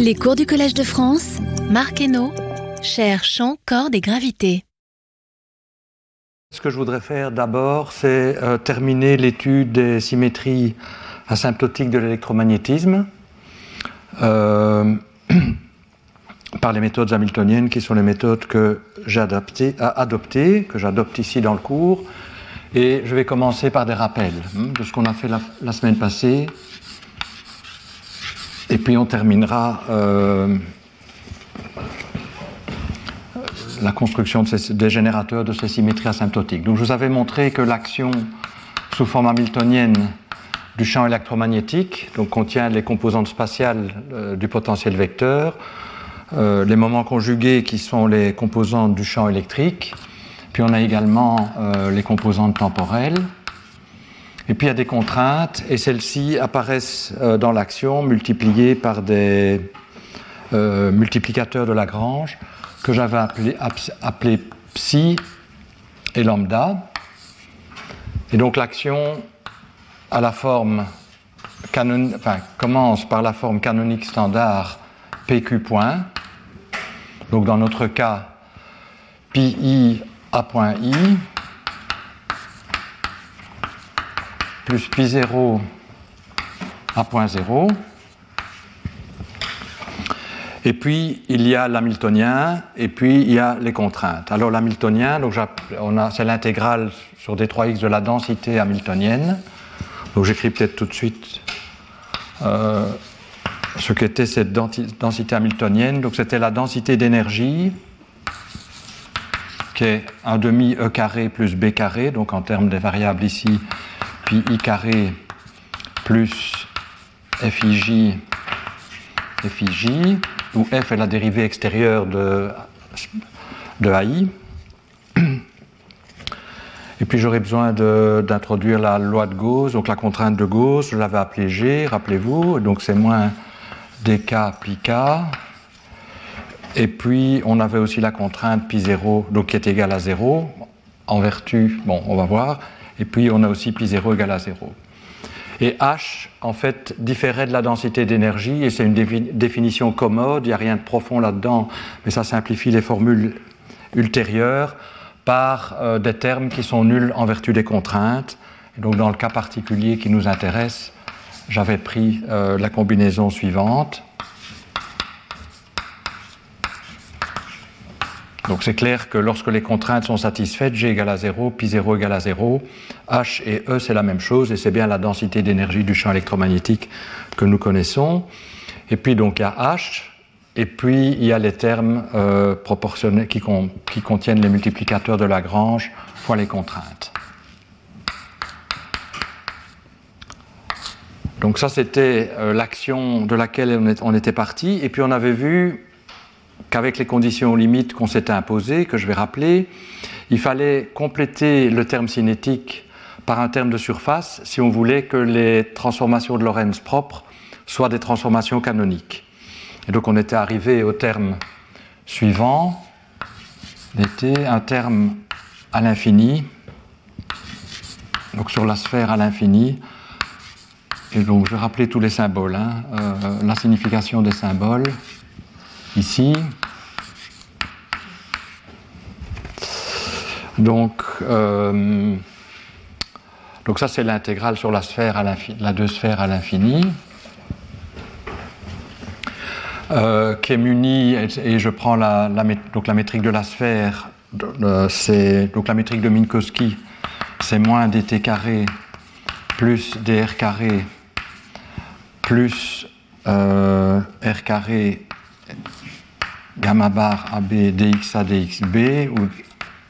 Les cours du Collège de France, Marc Hainaut, cher champ, cordes et gravité. Ce que je voudrais faire d'abord, c'est euh, terminer l'étude des symétries asymptotiques de l'électromagnétisme euh, par les méthodes hamiltoniennes qui sont les méthodes que j'ai adoptées, que j'adopte ici dans le cours. Et je vais commencer par des rappels hein, de ce qu'on a fait la, semaine passée. Et puis on terminera euh, la construction des générateurs de ces symétries asymptotiques. Donc je vous avais montré que l'action sous forme hamiltonienne du champ électromagnétique donc contient les composantes spatiales euh, du potentiel vecteur, euh, les moments conjugués qui sont les composantes du champ électrique, puis on a également les composantes temporelles. Et puis il y a des contraintes, et celles-ci apparaissent dans l'action multipliées par des multiplicateurs de Lagrange que j'avais appelé, psi et lambda. Et donc l'action à la forme commence par la forme canonique standard PQ point. Donc dans notre cas, pi a point i plus pi 0 a point 0. Et puis, il y a l'hamiltonien, et puis il y a les contraintes. Alors, l'hamiltonien, c'est l'intégrale sur D3x de la densité hamiltonienne. Donc j'écris peut-être tout de suite euh, ce qu'était cette densité hamiltonienne. Donc c'était la densité d'énergie, qui est un demi E carré plus B carré, donc en termes des variables ici, puis I carré plus FIJ, FIJ, où F est la dérivée extérieure de, de AI. Et puis j'aurais besoin d'introduire la loi de Gauss, donc la contrainte de Gauss, je l'avais appelée G, rappelez-vous, donc c'est moins dk pi k. Et puis on avait aussi la contrainte pi 0, donc qui est égale à 0, en vertu, bon, on va voir. Et puis on a aussi pi 0 égale à 0. Et H, en fait, différait de la densité d'énergie, et c'est une définition commode, il n'y a rien de profond là-dedans, mais ça simplifie les formules ultérieures par euh, des termes qui sont nuls en vertu des contraintes. Et donc dans le cas particulier qui nous intéresse, j'avais pris euh, la combinaison suivante. Donc c'est clair que lorsque les contraintes sont satisfaites, G égale à 0, pi 0 égale à 0, H et E c'est la même chose et c'est bien la densité d'énergie du champ électromagnétique que nous connaissons. Et puis donc il y a H, et puis, il y a les termes euh, proportionnels qui, contiennent les multiplicateurs de Lagrange fois les contraintes. Donc ça, c'était euh, l'action de laquelle on, était parti. Et puis on avait vu qu'avec les conditions limites qu'on s'était imposées, que je vais rappeler, il fallait compléter le terme cinétique par un terme de surface si on voulait que les transformations de Lorentz propres soient des transformations canoniques. Et donc on était arrivé au terme suivant, était un terme à l'infini, donc sur la sphère à l'infini. Et donc je vais rappeler tous les symboles, hein. euh, la signification des symboles, ici. Donc, euh, donc ça c'est l'intégrale sur la sphère à la deux sphères à l'infini. Euh, qui est muni, et, je prends la, donc la métrique de la sphère, donc la métrique de Minkowski, c'est moins dt carré plus dr carré plus euh, r carré gamma bar AB dxa dxb, où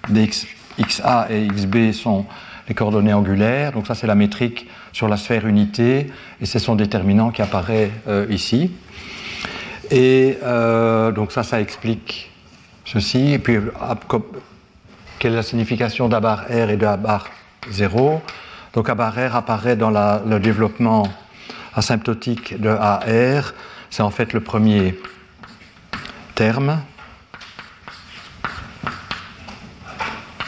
dxa et xb sont les coordonnées angulaires. Donc ça c'est la métrique sur la sphère unité, et c'est son déterminant qui apparaît euh, ici. Et euh, donc ça, ça explique ceci. Et puis, quelle est la signification d'A bar R et de bar 0 Donc A bar R apparaît dans le développement asymptotique de AR. C'est en fait le premier terme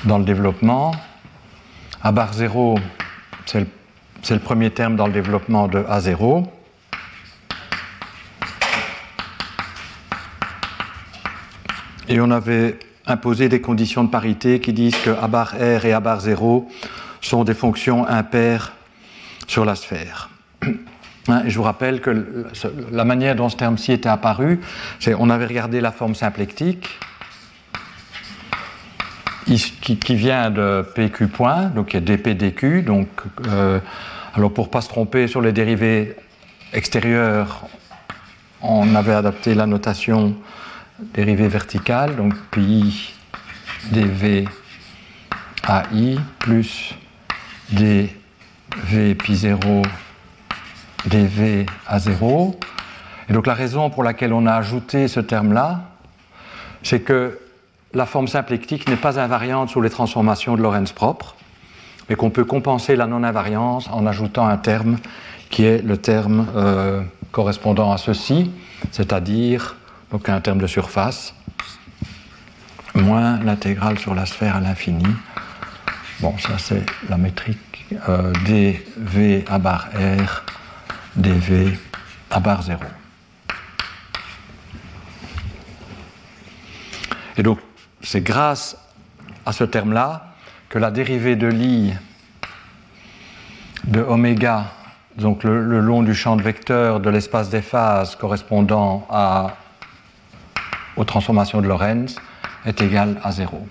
dans le développement. A bar 0, c'est le, premier terme dans le développement de A0. Et on avait imposé des conditions de parité qui disent que A bar R et A bar 0 sont des fonctions impaires sur la sphère. Hein, je vous rappelle que la manière dont ce terme-ci était apparu, c'est on avait regardé la forme symplectique qui, vient de PQ point, donc il y a dP dQ. Donc, euh, alors pour ne pas se tromper sur les dérivés extérieurs, on avait adapté la notation dérivée verticale, donc pi dv AI plus dv pi 0 dv à 0. Et donc la raison pour laquelle on a ajouté ce terme-là, c'est que la forme symplectique n'est pas invariante sous les transformations de Lorentz propres, mais qu'on peut compenser la non-invariance en ajoutant un terme qui est le terme euh, correspondant à ceci, c'est-à-dire un terme de surface moins l'intégrale sur la sphère à l'infini. Bon, ça c'est la métrique euh, dv à bar r dv à bar 0. Et donc, c'est grâce à ce terme-là que la dérivée de l'i de oméga, donc le, long du champ de vecteur de l'espace des phases correspondant à, aux transformations de Lorentz, est égale à 0.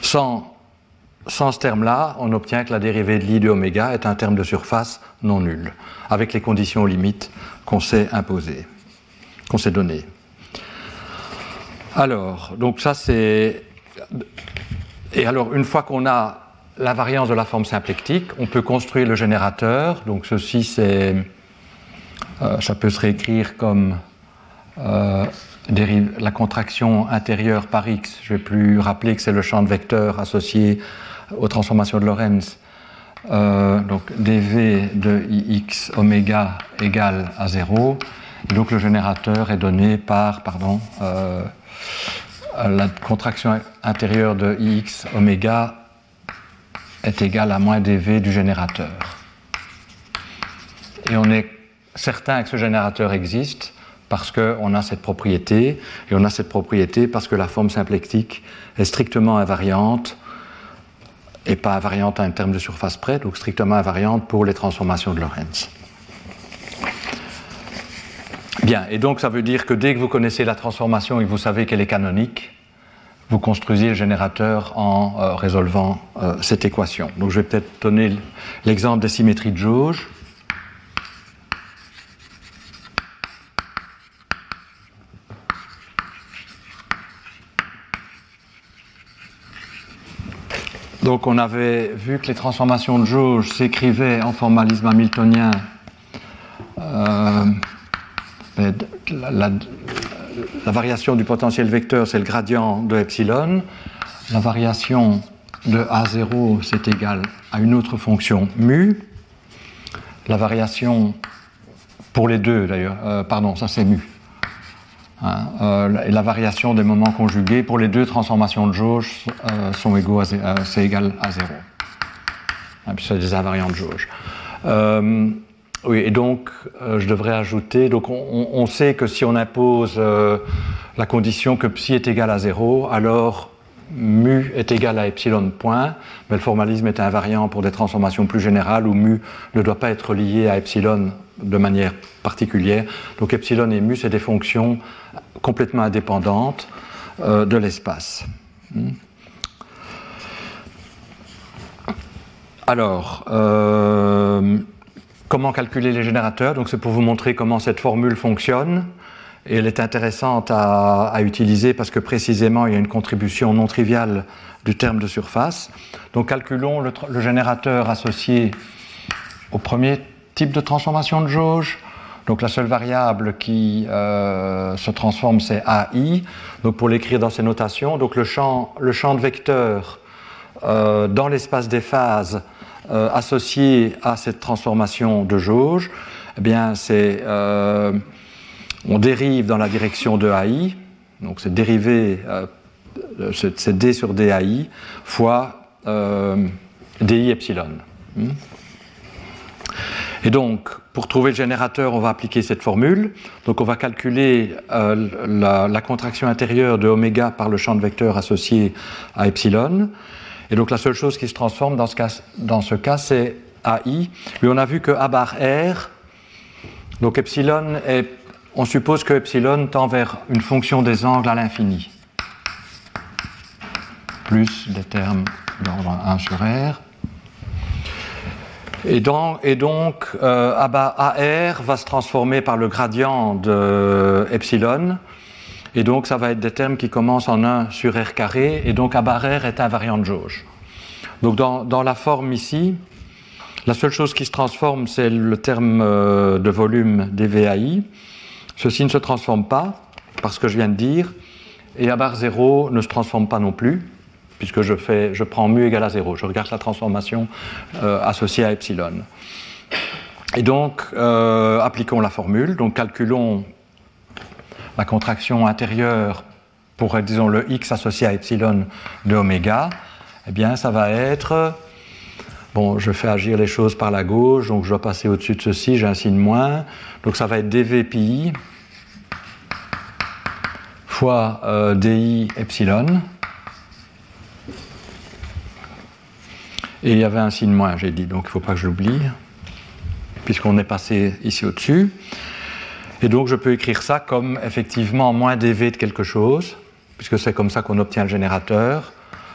Sans, sans ce terme-là, on obtient que la dérivée de l'i de oméga est un terme de surface non nul, avec les conditions limites qu'on s'est imposées, qu'on s'est données. Alors, donc ça c'est. Et alors, une fois qu'on a la variance de la forme symplectique, on peut construire le générateur. Donc, ceci c'est. Euh, ça peut se réécrire comme euh, la contraction intérieure par x. Je ne vais plus rappeler que c'est le champ de vecteur associé aux transformations de Lorentz. Euh, donc dv de ix oméga égale à 0. Et donc le générateur est donné par, pardon, la contraction intérieure de Ix oméga est égale à moins dV du générateur. Et on est certain que ce générateur existe parce qu'on a cette propriété, et on a cette propriété parce que la forme symplectique est strictement invariante, et pas invariante à un terme de surface près, donc strictement invariante pour les transformations de Lorentz. Bien, et donc ça veut dire que dès que vous connaissez la transformation et que vous savez qu'elle est canonique, vous construisez le générateur en euh, résolvant euh, cette équation. Donc je vais peut-être donner l'exemple des symétries de jauge. Donc on avait vu que les transformations de jauge s'écrivaient en formalisme hamiltonien. Euh, la, variation du potentiel vecteur, c'est le gradient de epsilon. La variation de A0, c'est égal à une autre fonction mu. La variation pour les deux, d'ailleurs, euh, pardon, ça c'est mu. Hein, euh, la variation des moments conjugués pour les deux transformations de jauge euh, sont égaux à, c'est égal à 0. Hein, c'est des invariants de jauge. Oui, et donc euh, je devrais ajouter, donc on, sait que si on impose euh, la condition que psi est égal à 0, alors mu est égal à epsilon point, mais le formalisme est invariant pour des transformations plus générales où mu ne doit pas être lié à epsilon de manière particulière. Donc epsilon et mu, c'est des fonctions complètement indépendantes euh, de l'espace. Hmm. Alors, Comment calculer les générateurs? Donc c'est pour vous montrer comment cette formule fonctionne. Et elle est intéressante à, utiliser parce que précisément il y a une contribution non triviale du terme de surface. Donc calculons le, générateur associé au premier type de transformation de jauge. Donc la seule variable qui euh, se transforme c'est AI. Donc pour l'écrire dans ces notations, donc le champ, le champ de vecteur euh, dans l'espace des phases euh, associé à cette transformation de jauge, eh bien, c'est, on dérive dans la direction de AI, donc c'est dérivé, euh, c'est D sur DAI fois DI epsilon. Hmm. Et donc, pour trouver le générateur, on va appliquer cette formule. Donc, on va calculer euh, la, contraction intérieure de oméga par le champ de vecteur associé à epsilon. Et donc, la seule chose qui se transforme dans ce cas, dans ce cas c'est AI. Mais on a vu que A bar R, donc epsilon est, on suppose que epsilon tend vers une fonction des angles à l'infini, plus des termes d'ordre 1 sur R. Et donc, euh, AR va se transformer par le gradient de epsilon. Et donc, ça va être des termes qui commencent en 1 sur R carré. Et donc, A bar R est invariant de jauge. Donc, dans, dans, la forme ici, la seule chose qui se transforme, c'est le terme euh, de volume des VAI. Ceci ne se transforme pas, parce que je viens de dire. Et A bar 0 ne se transforme pas non plus puisque je, fais, je prends mu égale à 0. Je regarde la transformation euh, associée à epsilon. Et donc, euh, appliquons la formule. Donc, calculons la contraction intérieure pour, disons, le x associé à epsilon de oméga. Eh bien, ça va être. Bon, je fais agir les choses par la gauche, donc je dois passer au-dessus de ceci, j'ai un signe moins. Donc, ça va être dv pi fois euh, di epsilon. Et il y avait un signe moins, j'ai dit, donc il ne faut pas que je l'oublie, puisqu'on est passé ici au-dessus. Et donc je peux écrire ça comme effectivement moins dV de quelque chose, puisque c'est comme ça qu'on obtient le générateur,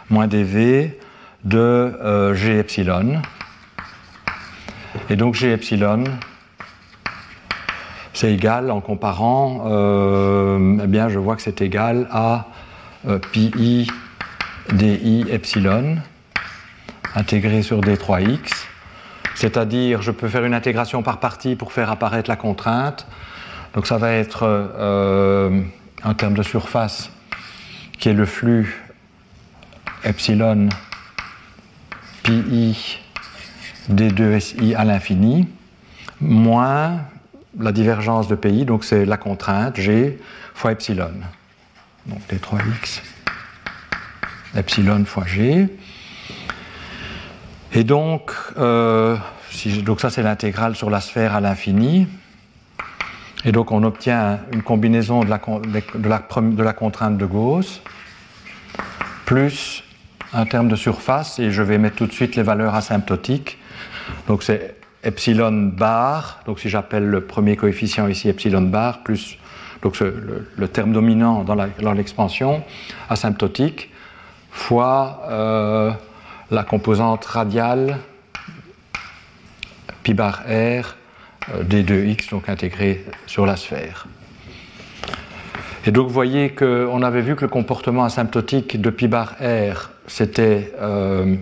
moins dV de euh, G epsilon. Et donc G epsilon, c'est égal, en comparant, euh, eh bien je vois que c'est égal à euh, pi di epsilon intégré sur D3x, c'est-à-dire je peux faire une intégration par partie pour faire apparaître la contrainte. Donc ça va être en termes de surface qui est le flux epsilon pi d2si à l'infini moins la divergence de pi, donc c'est la contrainte g fois epsilon. Donc d3x epsilon fois g. Et donc, euh, donc ça c'est l'intégrale sur la sphère à l'infini. Et donc on obtient une combinaison de la, de la, de la contrainte de Gauss plus un terme de surface, et je vais mettre tout de suite les valeurs asymptotiques. Donc c'est epsilon bar, donc si j'appelle le premier coefficient ici epsilon bar, plus donc le, terme dominant dans l'expansion asymptotique, fois euh, la composante radiale pi bar r euh, d2x, donc intégrée sur la sphère. Et donc vous voyez qu'on avait vu que le comportement asymptotique de pi bar r, euh,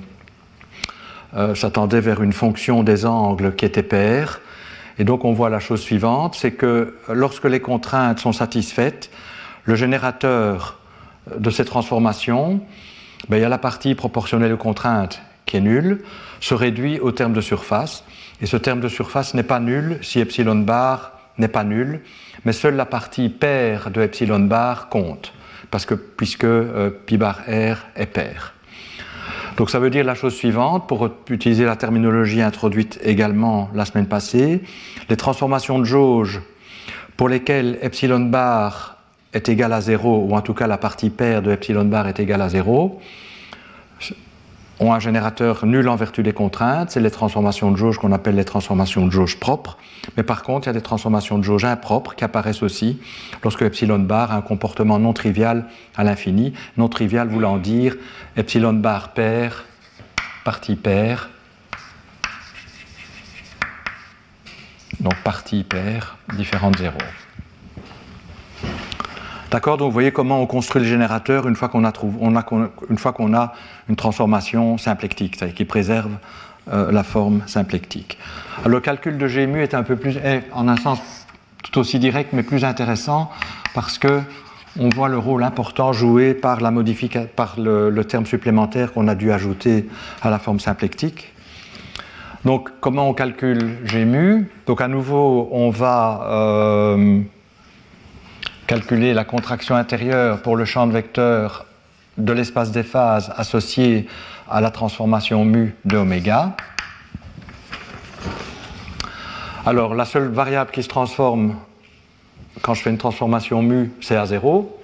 euh, s'attendait vers une fonction des angles qui était paire. Et donc on voit la chose suivante, c'est que lorsque les contraintes sont satisfaites, le générateur de ces transformations ben, il y a la partie proportionnelle aux contraintes qui est nulle, se réduit au terme de surface. Et ce terme de surface n'est pas nul si epsilon bar n'est pas nul, mais seule la partie paire de epsilon bar compte, parce que, puisque euh, pi bar r est paire. Donc ça veut dire la chose suivante, pour utiliser la terminologie introduite également la semaine passée, les transformations de jauge pour lesquelles epsilon bar est égal à 0, ou en tout cas la partie paire de epsilon bar est égale à 0, ont un générateur nul en vertu des contraintes, c'est les transformations de jauge qu'on appelle les transformations de jauge propres. Mais par contre, il y a des transformations de jauge impropres qui apparaissent aussi lorsque epsilon bar a un comportement non trivial à l'infini, non trivial voulant dire epsilon bar paire, partie paire, donc partie paire différente de 0. D'accord Donc vous voyez comment on construit le générateur une fois qu'on a, une, transformation symplectique, c'est-à-dire qui préserve euh, la forme symplectique. Le calcul de Gmu est un peu plus, en un sens tout aussi direct, mais plus intéressant parce que on voit le rôle important joué par, la par le, terme supplémentaire qu'on a dû ajouter à la forme symplectique. Donc, comment on calcule Gmu Donc, à nouveau, on va euh, calculer la contraction intérieure pour le champ de vecteur de l'espace des phases associé à la transformation mu de oméga. Alors, la seule variable qui se transforme quand je fais une transformation mu, c'est à 0.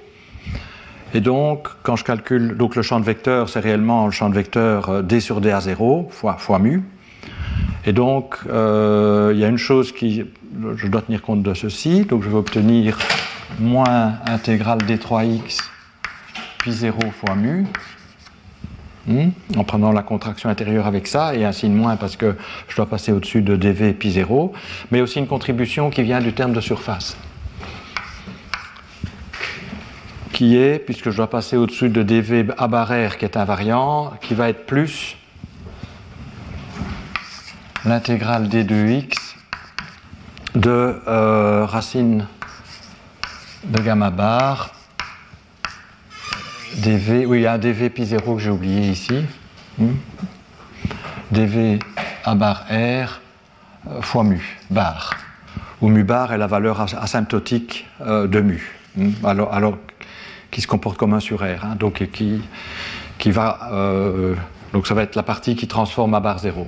Et donc, quand je calcule donc le champ de vecteur, c'est réellement le champ de vecteur euh, d sur d à 0 fois, fois mu. Et donc, euh, il y a une chose qui. Je dois tenir compte de ceci. Donc, je vais obtenir moins intégrale d3x pi 0 fois mu. Hmm, en prenant la contraction intérieure avec ça, et un signe moins parce que je dois passer au-dessus de dv pi 0, mais aussi une contribution qui vient du terme de surface. Qui est, puisque je dois passer au-dessus de dv à barère qui est invariant, qui va être plus l'intégrale d2x de euh, racine de gamma bar dv, oui, il y a un dv pi 0 que j'ai oublié ici. Hmm. dv à bar r euh, fois mu, bar. Où mu bar est la valeur asymptotique euh, de mu. Hmm. Alors, alors, qui se comporte comme un sur r. Hein, donc, qui, qui va, donc ça va être la partie qui transforme à bar 0.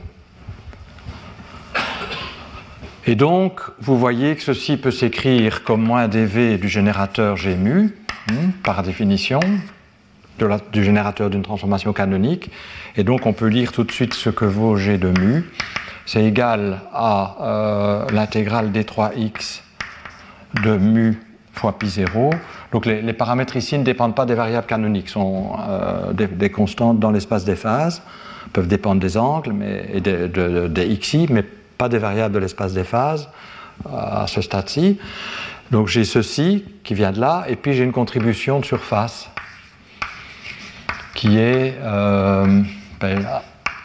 Et donc, vous voyez que ceci peut s'écrire comme moins dv du générateur G mu, hmm, par définition, du générateur d'une transformation canonique. Et donc, on peut lire tout de suite ce que vaut G de mu. C'est égal à euh, l'intégrale d3x de mu fois pi 0. Donc, les, paramètres ici ne dépendent pas des variables canoniques, sont euh, des, constantes dans l'espace des phases, peuvent dépendre des angles mais, et des xi, mais pas des variables de l'espace des phases à ce stade-ci. Donc j'ai ceci qui vient de là, et puis j'ai une contribution de surface qui est euh, ben,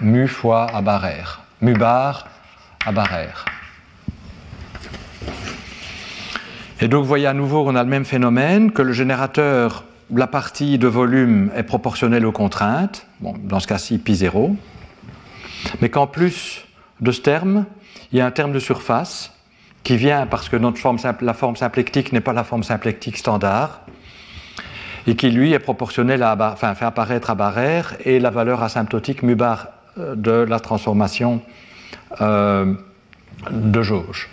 mu fois à barère, mu bar à barère. Et donc vous voyez à nouveau qu'on a le même phénomène, que le générateur, la partie de volume est proportionnelle aux contraintes, bon, dans ce cas-ci pi 0, mais qu'en plus de ce terme, il y a un terme de surface qui vient parce que notre forme, la forme symplectique n'est pas la forme symplectique standard et qui lui est proportionnel à enfin, fait apparaître à barère et la valeur asymptotique mu bar euh, de la transformation euh, de jauge.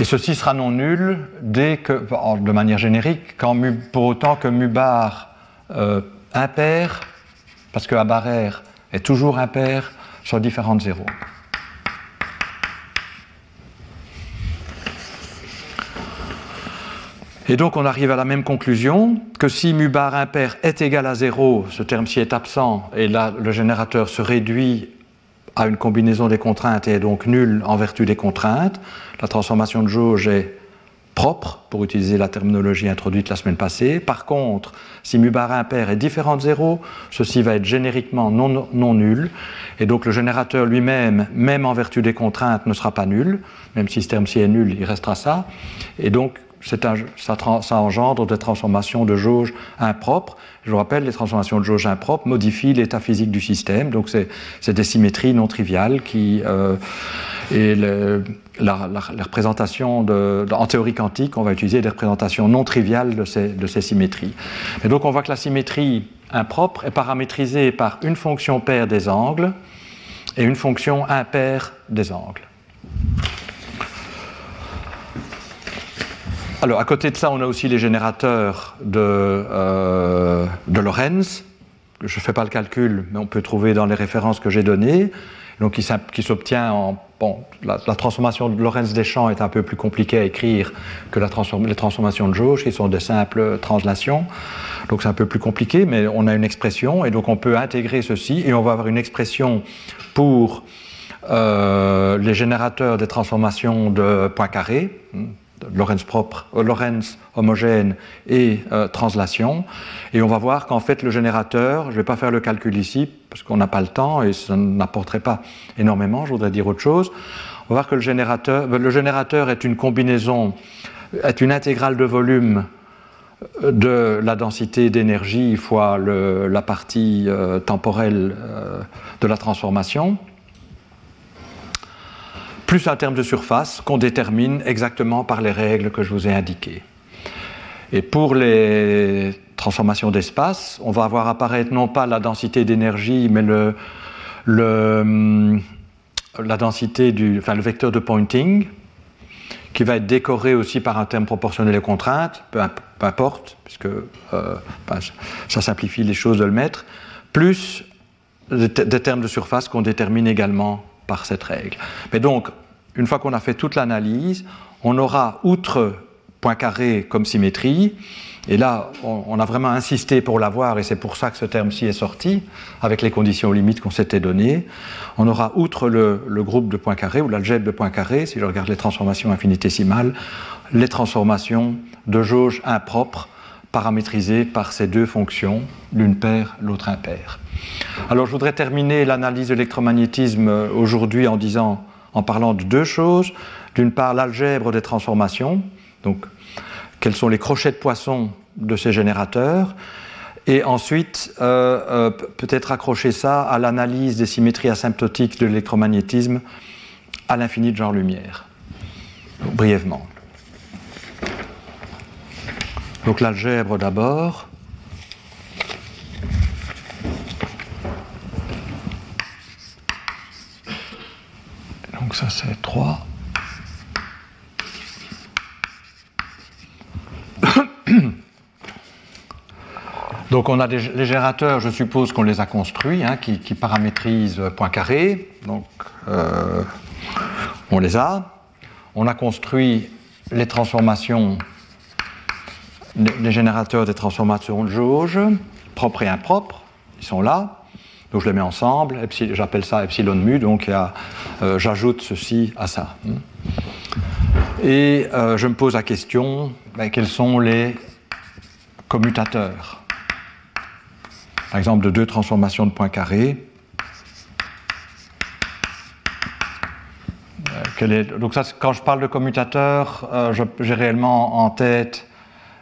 Et ceci sera non nul dès que, de manière générique, quand pour autant que mu bar euh, impair, parce que à barère est toujours impair sur différentes zéros. Et donc on arrive à la même conclusion que si mu bar impair est égal à 0, ce terme-ci est absent, et là le générateur se réduit à une combinaison des contraintes et est donc nul en vertu des contraintes, la transformation de jauge est propre, pour utiliser la terminologie introduite la semaine passée. Par contre, si mu bar impair est différent de 0, ceci va être génériquement non, non nul, et donc le générateur lui-même, même en vertu des contraintes, ne sera pas nul, même si ce terme-ci est nul, il restera ça, et donc ça, engendre des transformations de jauge impropres. Je vous rappelle, les transformations de jauge impropres modifient l'état physique du système, donc c'est des symétries non triviales qui. Euh, et en théorie quantique, on va utiliser des représentations non triviales de ces symétries. Et donc on voit que la symétrie impropre est paramétrisée par une fonction paire des angles et une fonction impaire des angles. Alors, à côté de ça, on a aussi les générateurs de, euh, de Lorentz. Je ne fais pas le calcul, mais on peut trouver dans les références que j'ai données. Donc, qui, s'obtient en. Bon, la, transformation de Lorentz des champs est un peu plus compliquée à écrire que la les transformations de jauge, qui sont des simples translations. Donc, c'est un peu plus compliqué, mais on a une expression, et donc on peut intégrer ceci, et on va avoir une expression pour euh, les générateurs des transformations de Poincaré, Lorentz propre, euh, Lorentz homogène et euh, translation. Et on va voir qu'en fait le générateur, je ne vais pas faire le calcul ici parce qu'on n'a pas le temps et ça n'apporterait pas énormément, je voudrais dire autre chose. On va voir que le générateur, le générateur est une combinaison, est une intégrale de volume euh, de la densité d'énergie fois la partie temporelle de la transformation plus un terme de surface qu'on détermine exactement par les règles que je vous ai indiquées. Et pour les transformations d'espace, on va avoir apparaître non pas la densité d'énergie, mais le, le, la densité du, enfin, le vecteur de pointing, qui va être décoré aussi par un terme proportionnel aux contraintes, peu, importe, puisque euh, ben, ça simplifie les choses de le mettre, plus des, termes de surface qu'on détermine également par cette règle. Mais donc, une fois qu'on a fait toute l'analyse, on aura, outre point carré comme symétrie, et là, on, a vraiment insisté pour l'avoir, et c'est pour ça que ce terme-ci est sorti, avec les conditions limites qu'on s'était données. On aura, outre le, groupe de points carrés, ou l'algèbre de points carrés, si je regarde les transformations infinitésimales, les transformations de jauge impropres, paramétrisées par ces deux fonctions, l'une paire, l'autre impaire. Alors, je voudrais terminer l'analyse de l'électromagnétisme aujourd'hui en disant, en parlant de deux choses. D'une part, l'algèbre des transformations, donc quels sont les crochets de poisson de ces générateurs, et ensuite euh, euh, peut-être accrocher ça à l'analyse des symétries asymptotiques de l'électromagnétisme à l'infini de genre-lumière, brièvement. Donc l'algèbre d'abord. Donc ça c'est 3. Donc on a des, les générateurs, je suppose qu'on les a construits, hein, qui, paramétrisent point carré. Donc euh, on les a. On a construit les transformations, les, générateurs des transformations de jauge, propres et impropres. Ils sont là. Donc je les mets ensemble. J'appelle ça epsilon mu. Donc euh, j'ajoute ceci à ça. Et euh, je me pose la question ben, quels sont les commutateurs? Par exemple, de deux transformations de points carrés. Euh, donc ça, quand je parle de commutateur, euh, j'ai réellement en tête,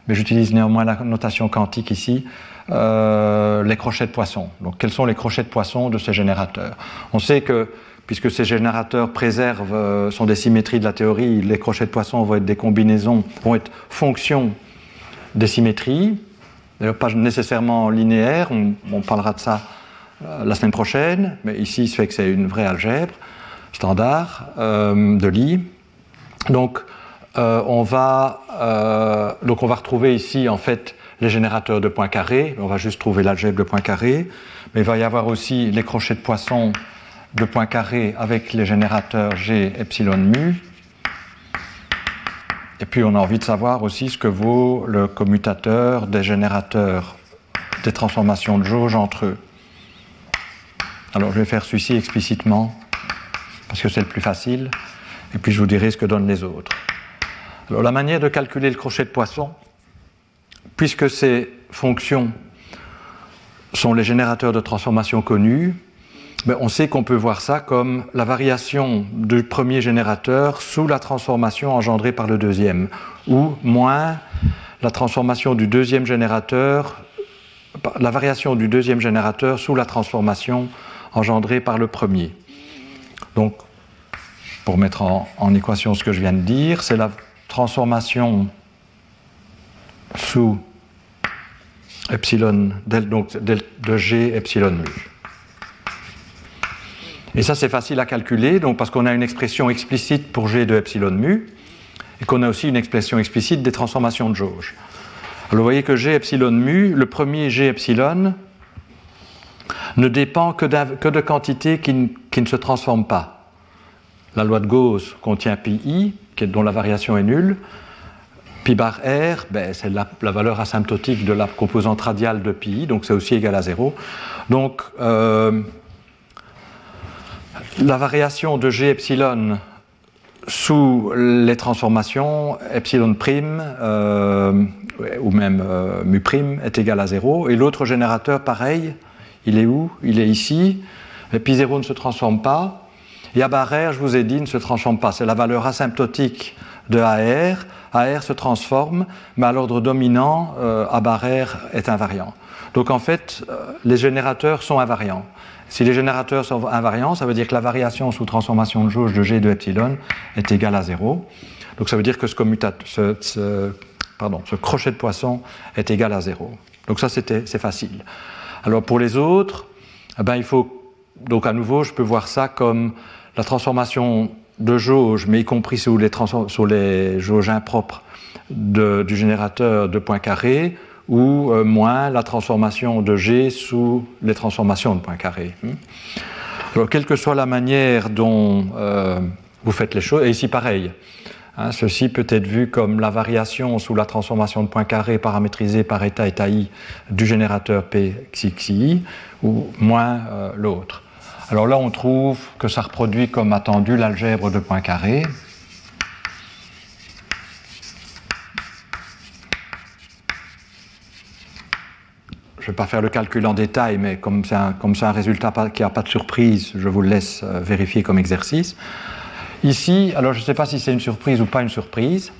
mais j'utilise néanmoins la notation quantique ici, les crochets de poisson. Donc quels sont les crochets de poisson de ces générateurs? On sait que puisque ces générateurs préservent, euh, sont des symétries de la théorie, les crochets de poisson vont être des combinaisons, vont être fonctions des symétries, d'ailleurs pas nécessairement linéaires, on, parlera de ça euh, la semaine prochaine, mais ici il se fait que c'est une vraie algèbre standard euh, de Lie. Donc on va, donc on va retrouver ici en fait les générateurs de points carrés, on va juste trouver l'algèbre de points carrés, mais il va y avoir aussi les crochets de poisson de points carrés avec les générateurs G epsilon mu. Et puis on a envie de savoir aussi ce que vaut le commutateur des générateurs des transformations de jauge entre eux. Alors je vais faire celui-ci explicitement parce que c'est le plus facile et puis je vous dirai ce que donnent les autres. La manière de calculer le crochet de poisson, puisque ces fonctions sont les générateurs de transformation connus, ben, on sait qu'on peut voir ça comme la variation du premier générateur sous la transformation engendrée par le deuxième, ou moins la transformation du deuxième générateur, la variation du deuxième générateur sous la transformation engendrée par le premier. Donc, pour mettre en, équation ce que je viens de dire, c'est la transformation sous epsilon, donc de g epsilon mu. Et ça, c'est facile à calculer, donc parce qu'on a une expression explicite pour G de epsilon mu, et qu'on a aussi une expression explicite des transformations de jauge. Alors vous voyez que G epsilon mu, le premier G epsilon, ne dépend que de quantités qui, ne se transforment pas. La loi de Gauss contient pi i, dont la variation est nulle. Pi bar r, ben, c'est la, valeur asymptotique de la composante radiale de pi donc c'est aussi égal à 0. Donc, euh, la variation de G epsilon sous les transformations epsilon prime euh, ou même euh, mu prime est égal à 0 et l'autre générateur pareil il est où? Il est ici puis 0 ne se transforme pas barre je vous ai dit ne se transforme pas c'est la valeur asymptotique de AR AR se transforme mais à l'ordre dominant euh, A bar est invariant donc en fait les générateurs sont invariants si les générateurs sont invariants, ça veut dire que la variation sous transformation de jauge de G de epsilon est égale à 0. Donc ça veut dire que ce, ce crochet de poisson est égal à 0. Donc ça, c'est facile. Alors pour les autres, eh ben, il faut, donc à nouveau, je peux voir ça comme la transformation de jauge, mais y compris sous les, sur les jauges impropres du générateur de Poincaré, ou euh, moins la transformation de G sous les transformations de Poincaré. Hmm. Alors, quelle que soit la manière dont euh, vous faites les choses, et ici pareil, hein, ceci peut être vu comme la variation sous la transformation de Poincaré paramétrisée par état état i du générateur P xi ou moins euh, l'autre. Alors là, on trouve que ça reproduit comme attendu l'algèbre de Poincaré. Je ne vais pas faire le calcul en détail, mais comme c'est un, un, résultat qui n'a pas de surprise, je vous le laisse euh, vérifier comme exercice. Ici, alors je ne sais pas si c'est une surprise ou pas une surprise,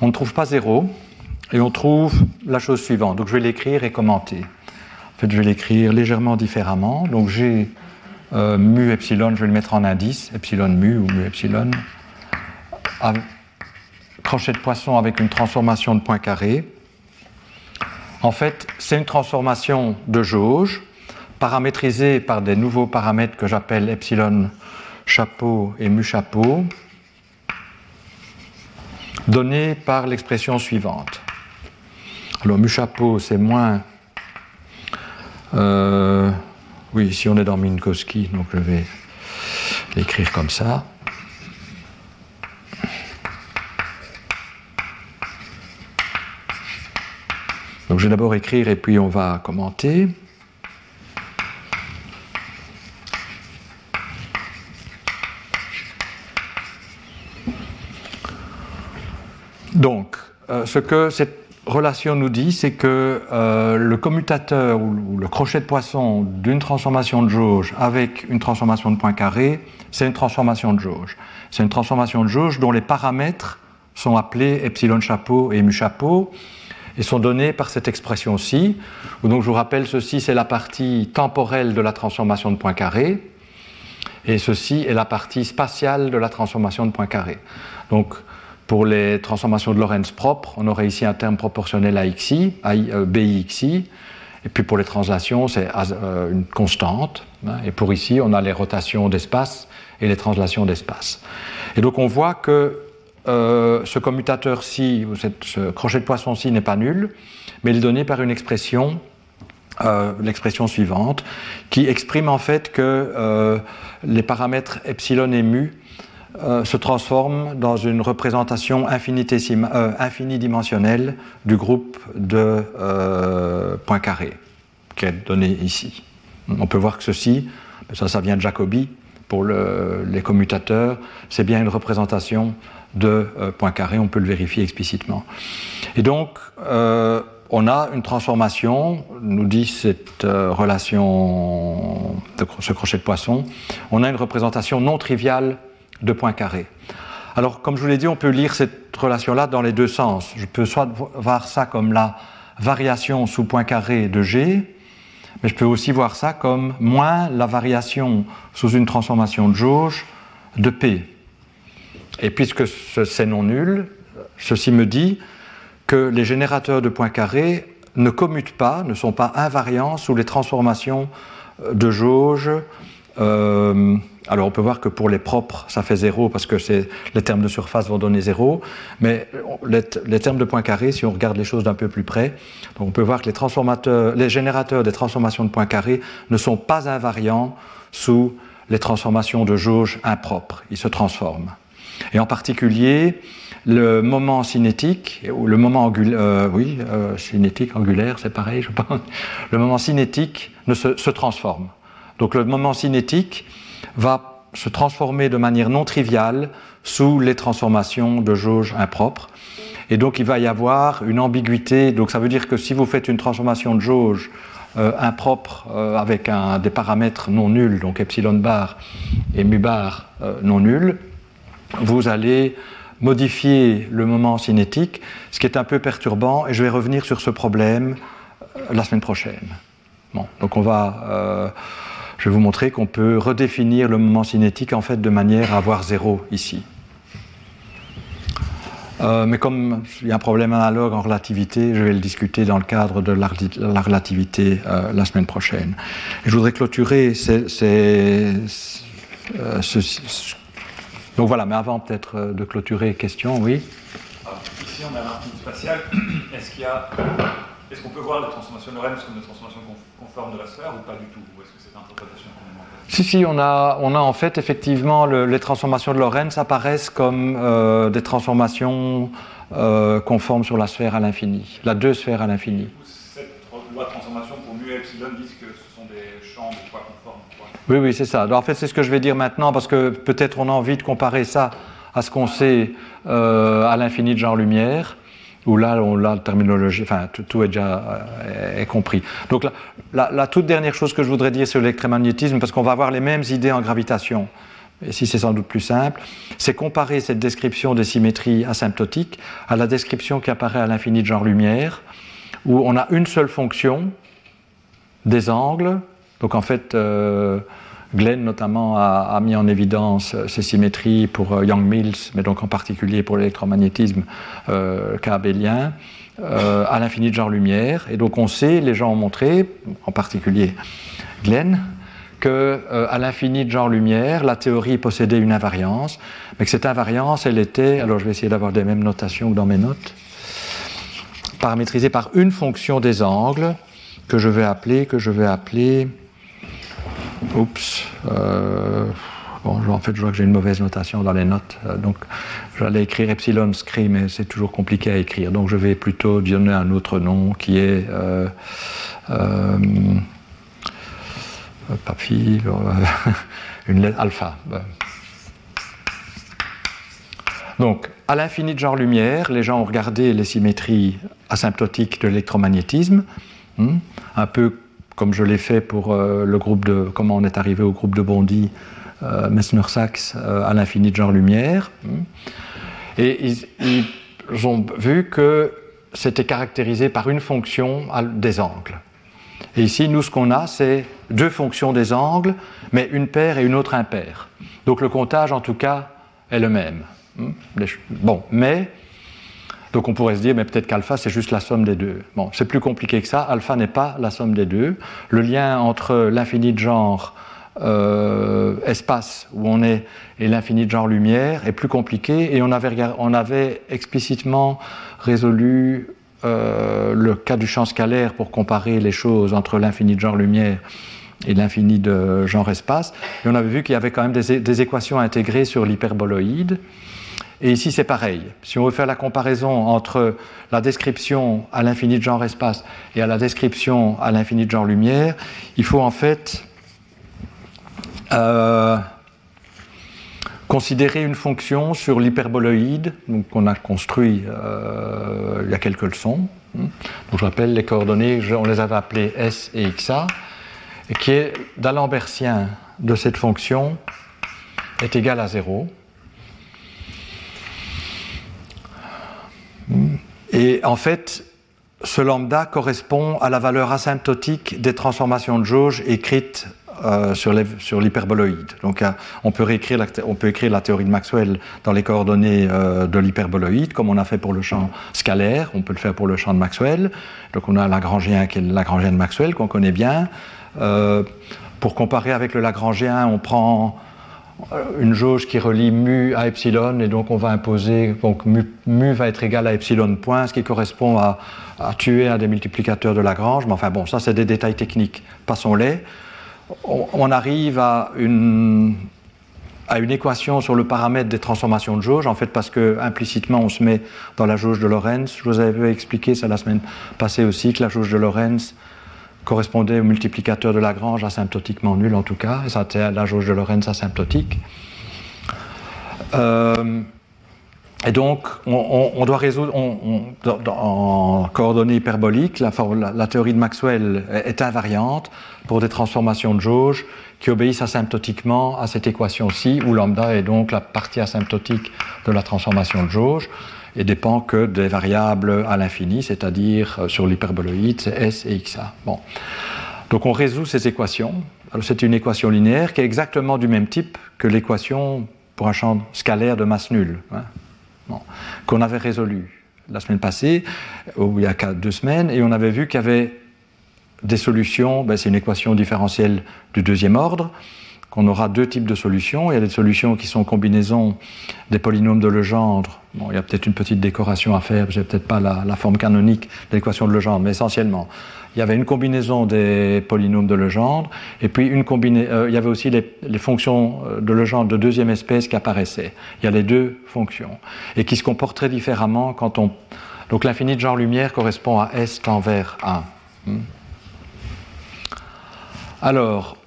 on ne trouve pas zéro, et on trouve la chose suivante. Donc je vais l'écrire et commenter. En fait, je vais l'écrire légèrement différemment. Donc j'ai euh, mu epsilon, je vais le mettre en indice, epsilon mu ou mu epsilon, crochet de poisson avec une transformation de point carré. En fait, c'est une transformation de jauge paramétrisée par des nouveaux paramètres que j'appelle epsilon chapeau et mu chapeau, donnés par l'expression suivante. Alors mu chapeau, c'est moins euh, oui, ici on est dans Minkowski, donc je vais l'écrire comme ça. Donc je vais d'abord écrire et puis on va commenter. Donc, euh, ce que cette relation nous dit, c'est que euh, le commutateur ou, le crochet de poisson d'une transformation de jauge avec une transformation de point carré, c'est une transformation de jauge. C'est une transformation de jauge dont les paramètres sont appelés epsilon chapeau et mu chapeau et sont donnés par cette expression-ci. Donc je vous rappelle, ceci c'est la partie temporelle de la transformation de point carré et ceci est la partie spatiale de la transformation de point carré. Donc pour les transformations de Lorentz propres, on aurait ici un terme proportionnel à xi, à euh, bixi, et puis pour les translations, c'est euh, une constante. Hein, et pour ici, on a les rotations d'espace et les translations d'espace. Et donc on voit que euh, ce commutateur-ci, ou ce crochet de poisson-ci n'est pas nul, mais il est donné par une expression, l'expression suivante, qui exprime en fait que les paramètres epsilon et mu euh, se transforme dans une représentation euh, infinidimensionnelle du groupe de euh, points carrés qui est donné ici. On peut voir que ceci, ça, vient de Jacobi pour les commutateurs, c'est bien une représentation de points carrés, on peut le vérifier explicitement. Et donc, on a une transformation, nous dit cette relation de ce crochet de poisson, on a une représentation non triviale de points carrés. Alors, comme je vous l'ai dit, on peut lire cette relation-là dans les deux sens. Je peux soit voir ça comme la variation sous point carré de G, mais je peux aussi voir ça comme moins la variation sous une transformation de jauge de P. Et puisque c'est non nul, ceci me dit que les générateurs de points carrés ne commutent pas, ne sont pas invariants sous les transformations de jauge euh, alors on peut voir que pour les propres, ça fait zéro parce que les termes de surface vont donner zéro, mais les, termes de points carrés, si on regarde les choses d'un peu plus près, on peut voir que les, transformateurs, les générateurs des transformations de points carrés ne sont pas invariants sous les transformations de jauge impropres, ils se transforment. Et en particulier, le moment cinétique, ou le moment angulaire, euh, oui, euh, cinétique, angulaire, c'est pareil, je pense, le moment cinétique ne se, se transforme. Donc le moment cinétique, va se transformer de manière non triviale sous les transformations de jauge impropres. Et donc il va y avoir une ambiguïté. Donc ça veut dire que si vous faites une transformation de jauge euh, impropre euh, avec un, des paramètres non nuls, donc epsilon bar et mu bar euh, non nuls, vous allez modifier le moment cinétique, ce qui est un peu perturbant, et je vais revenir sur ce problème la semaine prochaine. Bon, donc on va je vais vous montrer qu'on peut redéfinir le moment cinétique en fait de manière à avoir zéro ici. Euh, mais comme il y a un problème analogue en relativité, je vais le discuter dans le cadre de la, relativité euh, la semaine prochaine. Je voudrais clôturer ces, euh, Donc voilà, mais avant peut-être de clôturer, question, oui Ici, on a l'infini spatial. Est-ce qu'il y a est-ce qu'on peut voir la transformation de Lorentz comme une transformation conforme de la sphère ou pas du tout Ou est-ce que c'est interprétation si, si, on a, on a en fait effectivement les transformations de Lorentz apparaissent comme euh, des transformations euh, conformes sur la sphère à l'infini, la deux sphères à l'infini. Cette loi de transformation pour mu et epsilon disent que ce sont des champs de poids conformes. Oui, oui, c'est ça. en fait, c'est ce que je vais dire maintenant parce que peut-être on a envie de comparer ça à ce qu'on sait euh, à l'infini de genre-lumière où là, on, la terminologie, enfin, tout, est déjà euh, est compris. Donc, la, toute dernière chose que je voudrais dire sur l'électromagnétisme, parce qu'on va avoir les mêmes idées en gravitation, et si c'est sans doute plus simple, c'est comparer cette description des symétries asymptotiques à la description qui apparaît à l'infini de genre lumière, où on a une seule fonction des angles. Donc, en fait, euh, Glenn notamment a, mis en évidence euh, ces symétries pour euh, Young-Mills, mais donc en particulier pour l'électromagnétisme euh, euh, à l'infini de genre lumière. Et donc on sait, les gens ont montré, en particulier Glenn, que à l'infini de genre lumière, la théorie possédait une invariance, mais que cette invariance, elle était, alors je vais essayer d'avoir des mêmes notations que dans mes notes, paramétrisée par une fonction des angles que je vais appeler, que je vais appeler Oups. Euh, bon, en fait, je vois que j'ai une mauvaise notation dans les notes. Euh, donc, j'allais écrire epsilon scri, mais c'est toujours compliqué à écrire. Donc, je vais plutôt donner un autre nom qui est. Euh, euh une lettre alpha. Donc, à l'infini de genre lumière, les gens ont regardé les symétries asymptotiques de l'électromagnétisme, hmm, un peu comme je l'ai fait pour euh, le groupe de comment on est arrivé au groupe de Bondy, euh, Messner-Sachs euh, à l'infini de genre-lumière. Et ils, ont vu que c'était caractérisé par une fonction des angles. Et ici, nous, ce qu'on a, c'est deux fonctions des angles, mais une paire et une autre impaire. Donc le comptage, en tout cas, est le même. Bon, mais donc on pourrait se dire, mais peut-être qu'alpha, c'est juste la somme des deux. Bon, c'est plus compliqué que ça. Alpha n'est pas la somme des deux. Le lien entre l'infini de genre euh, espace où on est et l'infini de genre lumière est plus compliqué. Et on avait, on avait explicitement résolu euh, le cas du champ scalaire pour comparer les choses entre l'infini de genre lumière et l'infini de genre espace. Et on avait vu qu'il y avait quand même des, des équations intégrées sur l'hyperboloïde. Et ici, c'est pareil. Si on veut faire la comparaison entre la description à l'infini de genre espace et à la description à l'infini de genre lumière, il faut en fait euh, considérer une fonction sur l'hyperboloïde qu'on a construit euh, il y a quelques leçons. Donc je rappelle les coordonnées, on les avait appelées S et XA, et qui est d'Alembertien de cette fonction est égal à 0. Et en fait, ce lambda correspond à la valeur asymptotique des transformations de jauge écrites euh, sur l'hyperboloïde. Donc euh, on, peut réécrire la, on peut écrire la théorie de Maxwell dans les coordonnées euh, de l'hyperboloïde, comme on a fait pour le champ scalaire, on peut le faire pour le champ de Maxwell. Donc on a Lagrangien qui est le Lagrangien de Maxwell, qu'on connaît bien. pour comparer avec le Lagrangien, on prend une jauge qui relie mu à epsilon, et donc on va imposer, donc mu, va être égal à epsilon point, ce qui correspond à, tuer un des multiplicateurs de Lagrange. Mais enfin bon, ça c'est des détails techniques, passons-les. On, arrive à une, à une équation sur le paramètre des transformations de jauge, en fait parce que implicitement on se met dans la jauge de Lorentz. Je vous avais expliqué ça la semaine passée aussi, que la jauge de Lorentz correspondait au multiplicateur de Lagrange asymptotiquement nul en tout cas, et ça était la jauge de Lorentz asymptotique. Euh, et donc, on, doit résoudre en coordonnées hyperboliques, la, la, théorie de Maxwell est invariante pour des transformations de jauge qui obéissent asymptotiquement à cette équation-ci, où lambda est donc la partie asymptotique de la transformation de jauge et dépend que des variables à l'infini, c'est-à-dire euh, sur l'hyperboloïde, c'est S et XA. Bon. Donc on résout ces équations. C'est une équation linéaire qui est exactement du même type que l'équation pour un champ scalaire de masse nulle, hein. qu'on avait résolu la semaine passée, ou il y a deux semaines, et on avait vu qu'il y avait des solutions, ben c'est une équation différentielle du deuxième ordre, qu'on aura deux types de solutions. Il y a des solutions qui sont combinaisons des polynômes de Legendre. Bon, il y a peut-être une petite décoration à faire, j'ai peut-être pas la, forme canonique de l'équation de Legendre, mais essentiellement, il y avait une combinaison des polynômes de Legendre, et puis une euh, il y avait aussi les, fonctions euh, de Legendre de deuxième espèce qui apparaissaient. Il y a les deux fonctions, et qui se comportent très différemment quand on... Donc l'infini de genre lumière correspond à S tend vers 1. Hmm. Alors,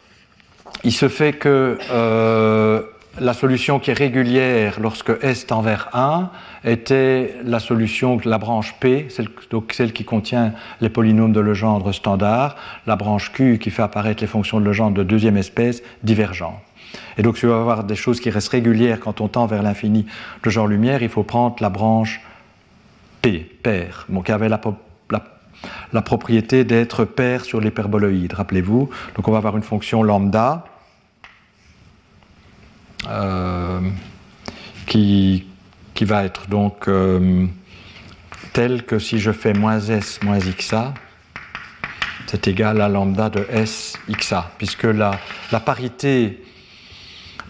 il se fait que euh, la solution qui est régulière lorsque S tend vers 1 était la solution, la branche P, celle, donc celle qui contient les polynômes de Legendre standard, la branche Q qui fait apparaître les fonctions de Legendre de deuxième espèce divergent. Et donc, si on veut avoir des choses qui restent régulières quand on tend vers l'infini de genre lumière, il faut prendre la branche P, paire, donc qui avait la, la, la propriété d'être paire sur l'hyperboloïde, rappelez-vous. Donc, on va avoir une fonction lambda qui, qui, va être donc euh, tel que si je fais moins s moins xa, c'est égal à lambda de s xa, puisque la, la parité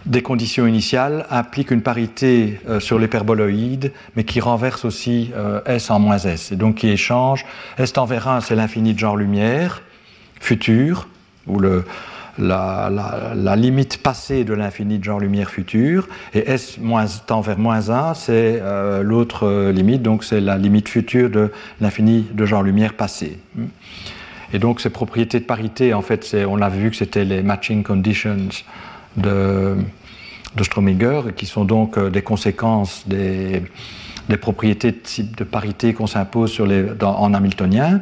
des conditions initiales implique une parité euh, sur l'hyperboloïde, mais qui renverse aussi euh, S en moins S, et donc qui échange. S envers 1, c'est l'infini de genre lumière, futur, ou le, la, limite passée de l'infini de genre lumière futur, et S moins, vers moins 1, c'est euh, l'autre euh, limite, donc c'est la limite future de l'infini de genre lumière passé. Et donc ces propriétés de parité, en fait, on a vu que c'était les matching conditions de, de Strominger, qui sont donc euh, des conséquences des, des propriétés de, de parité qu'on s'impose en hamiltonien.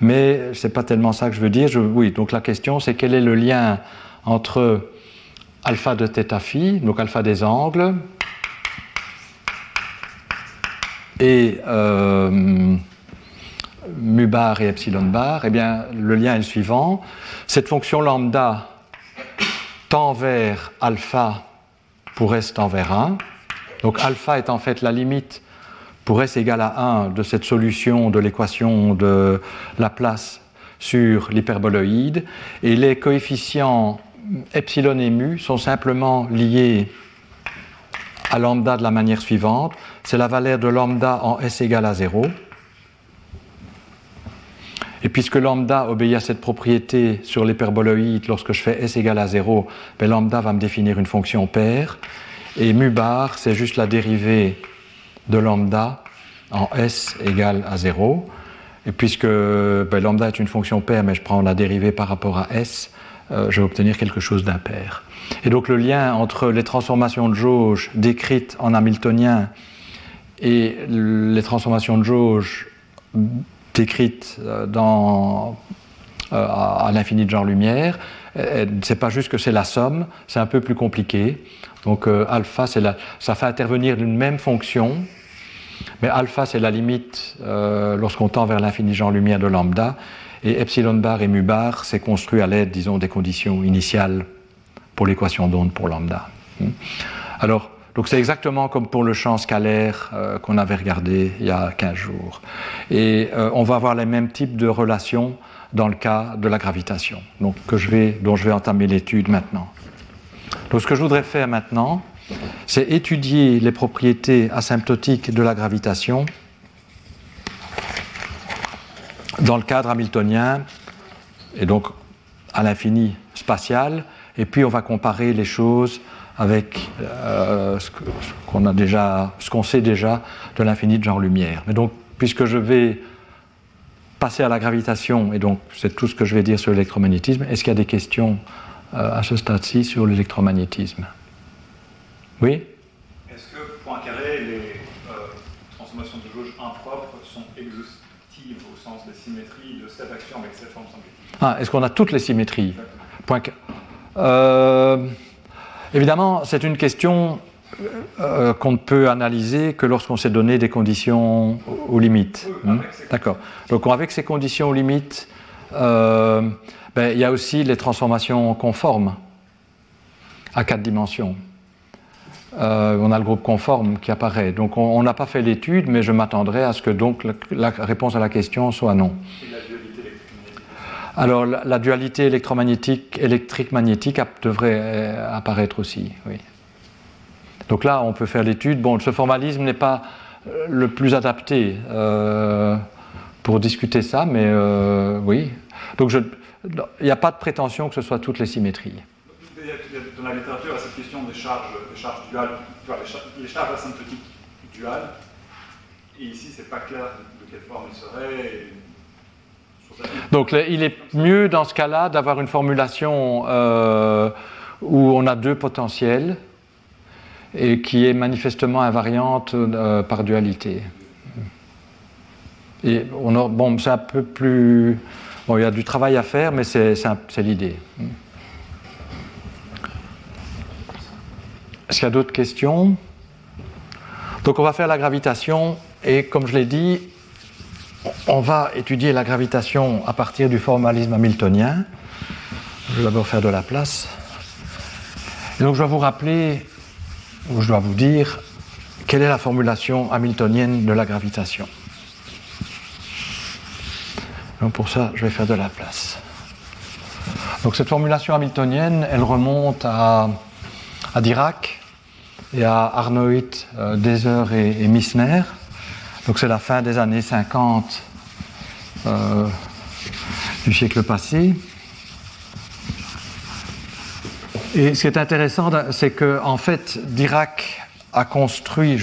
Mais ce n'est pas tellement ça que je veux dire. Oui, donc la question, c'est quel est le lien entre alpha de θ phi, donc alpha des angles, et euh, mu bar et epsilon bar? Eh bien, le lien est le suivant. Cette fonction lambda tend vers alpha pour S tend vers 1. Donc alpha est en fait la limite pour S égale à 1 de cette solution de l'équation de Laplace sur l'hyperboloïde. Et les coefficients epsilon et mu sont simplement liés à lambda de la manière suivante. C'est la valeur de lambda en S égale à 0. Et puisque lambda obéit à cette propriété sur l'hyperboloïde, lorsque je fais S égale à 0, ben lambda va me définir une fonction paire. Et mu bar, c'est juste la dérivée de lambda en S égale à 0. Et puisque ben, lambda est une fonction paire, mais je prends la dérivée par rapport à S, euh, je vais obtenir quelque chose d'impair. Et donc le lien entre les transformations de jauge décrites en hamiltonien et les transformations de jauge décrites euh, dans, euh, à l'infini de genre lumière, c'est pas juste que c'est la somme, c'est un peu plus compliqué. Donc alpha, ça fait intervenir une même fonction mais alpha, c'est la limite euh, lorsqu'on tend vers l'infini genre lumière de lambda. Et epsilon bar et mu bar, c'est construit à l'aide, disons, des conditions initiales pour l'équation d'onde pour lambda. Hmm. Alors, donc c'est exactement comme pour le champ scalaire euh, qu'on avait regardé il y a 15 jours. Et euh, on va avoir les mêmes types de relations dans le cas de la gravitation, donc, que je vais, dont je vais entamer l'étude maintenant. Donc ce que je voudrais faire maintenant, c'est étudier les propriétés asymptotiques de la gravitation dans le cadre hamiltonien, et donc à l'infini spatial, et puis on va comparer les choses avec euh, ce qu'on sait déjà de l'infini de genre lumière. Mais donc, puisque je vais passer à la gravitation, et donc c'est tout ce que je vais dire sur l'électromagnétisme, est-ce qu'il y a des questions euh, à ce stade-ci sur l'électromagnétisme? Oui Est-ce que, point carré, les euh, transformations de jauge impropres sont exhaustives au sens des symétries de cette action avec cette forme synthétique Ah, est-ce qu'on a toutes les symétries? Point euh, Évidemment, c'est une question euh, qu'on ne peut analyser que lorsqu'on s'est donné des conditions aux limites. Oui, hmm D'accord. Donc avec ces conditions aux limites, euh, ben, il y a aussi les transformations conformes à quatre dimensions. Euh, on a le groupe conforme qui apparaît. Donc on n'a pas fait l'étude, mais je m'attendrai à ce que donc la, la, réponse à la question soit non. Alors la, dualité électromagnétique, électrique-magnétique devrait euh, apparaître aussi, oui. Donc là, on peut faire l'étude. Bon, ce formalisme n'est pas euh, le plus adapté pour discuter ça, mais oui. Donc il n'y a pas de prétention que ce soit toutes les symétries. Dans la littérature, a cette question des charges, des charges duales, les charges asymptotiques duales. Et ici, c'est pas clair de quelle forme elles seraient. Donc il est mieux dans ce cas-là d'avoir une formulation euh, où on a deux potentiels et qui est manifestement invariante euh, par dualité. Et on bon, c'est un peu plus. Bon, il y a du travail à faire, mais c'est l'idée. Est-ce qu'il y a d'autres questions? Donc on va faire la gravitation et comme je l'ai dit, on va étudier la gravitation à partir du formalisme hamiltonien. Je vais d'abord faire de la place. Et donc je dois vous rappeler, ou je dois vous dire, quelle est la formulation hamiltonienne de la gravitation. Donc pour ça, je vais faire de la place. Donc cette formulation hamiltonienne, elle remonte à, Dirac et à Arnold, euh, Deser et, et Missner. Donc c'est la fin des années 50 euh, du siècle passé. Et ce qui est intéressant, c'est que en fait, Dirac a construit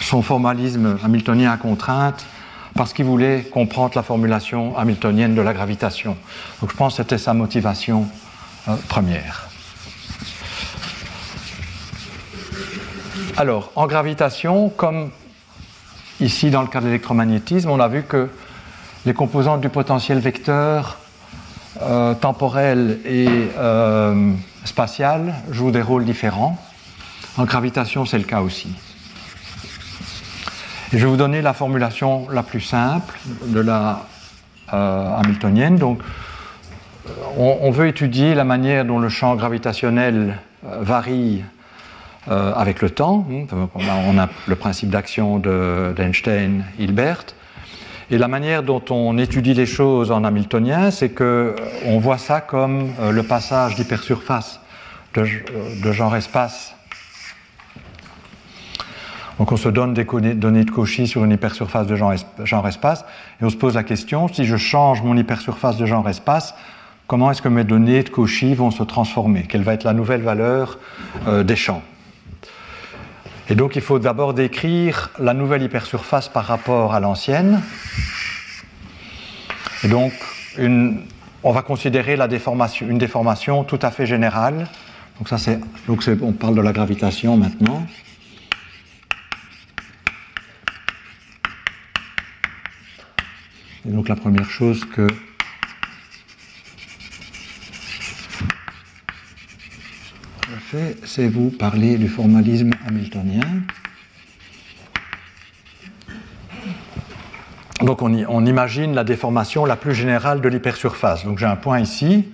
son formalisme hamiltonien à contrainte parce qu'il voulait comprendre la formulation hamiltonienne de la gravitation. Donc je pense que c'était sa motivation euh, première. Alors, en gravitation, comme Ici, dans le cas de l'électromagnétisme, on a vu que les composantes du potentiel vecteur euh, temporel et euh, spatial jouent des rôles différents. En gravitation, c'est le cas aussi. Je vais vous donner la formulation la plus simple de la euh, hamiltonienne. Donc, on, veut étudier la manière dont le champ gravitationnel varie euh, avec le temps. Hein, on a le principe d'action d'Einstein-Hilbert. Et la manière dont on étudie les choses en hamiltonien, c'est qu'on euh, voit ça comme euh, le passage d'hypersurface de, de genre-espace. Donc on se donne des données de Cauchy sur une hypersurface de genre-espace, et on se pose la question, si je change mon hypersurface de genre-espace, comment est-ce que mes données de Cauchy vont se transformer? Quelle va être la nouvelle valeur des champs? Et donc il faut d'abord décrire la nouvelle hypersurface par rapport à l'ancienne. Et donc on va considérer une déformation tout à fait générale. Donc ça c'est, donc on parle de la gravitation maintenant. Et donc la première chose que c'est vous parler du formalisme hamiltonien. Donc on, imagine la déformation la plus générale de l'hypersurface. Donc j'ai un point ici,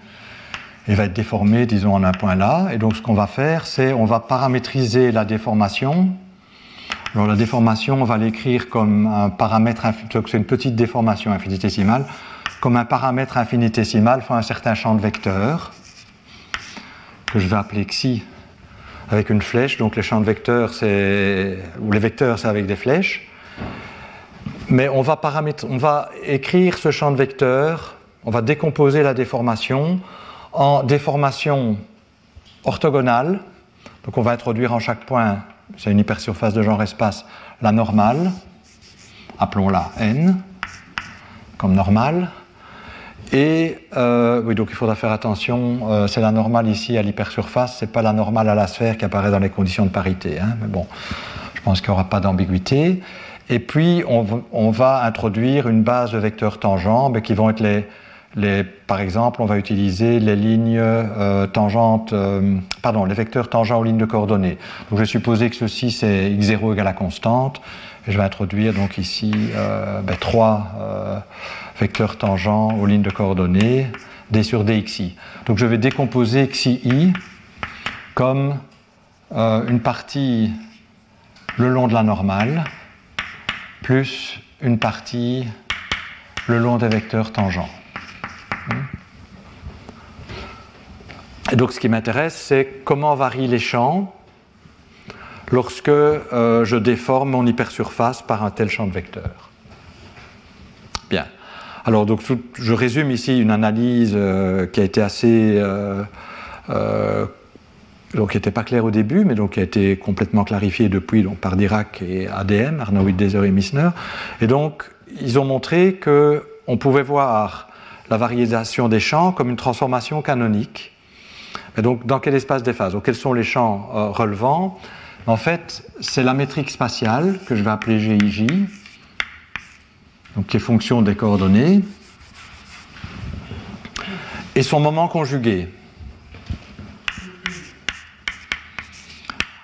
il va être déformé, disons, en un point là. Et donc ce qu'on va faire, c'est on va paramétriser la déformation. Alors la déformation, on va l'écrire comme un paramètre, c'est une petite déformation infinitésimale, comme un paramètre infinitésimal fois un certain champ de vecteurs que je vais appeler xi avec une flèche. Donc les champs de vecteurs, c'est ou les vecteurs, c'est avec des flèches. Mais on va, on va écrire ce champ de vecteurs, on va décomposer la déformation en déformation orthogonale. Donc on va introduire en chaque point, c'est une hypersurface de genre espace, la normale, appelons-la n, comme normale. Et euh, oui, donc il faudra faire attention, euh, c'est la normale ici à l'hypersurface, c'est pas la normale à la sphère qui apparaît dans les conditions de parité. Hein, mais bon, je pense qu'il n'y aura pas d'ambiguïté. Et puis on, va introduire une base de vecteurs tangents mais qui vont être les, les, par exemple, on va utiliser les lignes euh, tangentes, pardon, les vecteurs tangents aux lignes de coordonnées. Donc je vais supposer que ceci c'est x0 égale à constante. Je vais introduire donc ici ben, trois vecteur tangent aux lignes de coordonnées, d sur dxi. Donc je vais décomposer xi comme euh, une partie le long de la normale, plus une partie le long des vecteurs tangents. Et donc ce qui m'intéresse, c'est comment varient les champs lorsque euh, je déforme mon hypersurface par un tel champ de vecteur. Bien. Alors, donc, je résume ici une analyse euh, qui a été assez. Euh, donc, qui n'était pas claire au début, mais donc qui a été complètement clarifiée depuis par Dirac et ADM, Arnold, Deser et Missner. Et donc, ils ont montré qu'on pouvait voir la variation des champs comme une transformation canonique. Et donc, dans quel espace des phases? Donc, Quels sont les champs relevants? En fait, c'est la métrique spatiale que je vais appeler GIJ, donc qui est fonction des coordonnées, et son moment conjugué.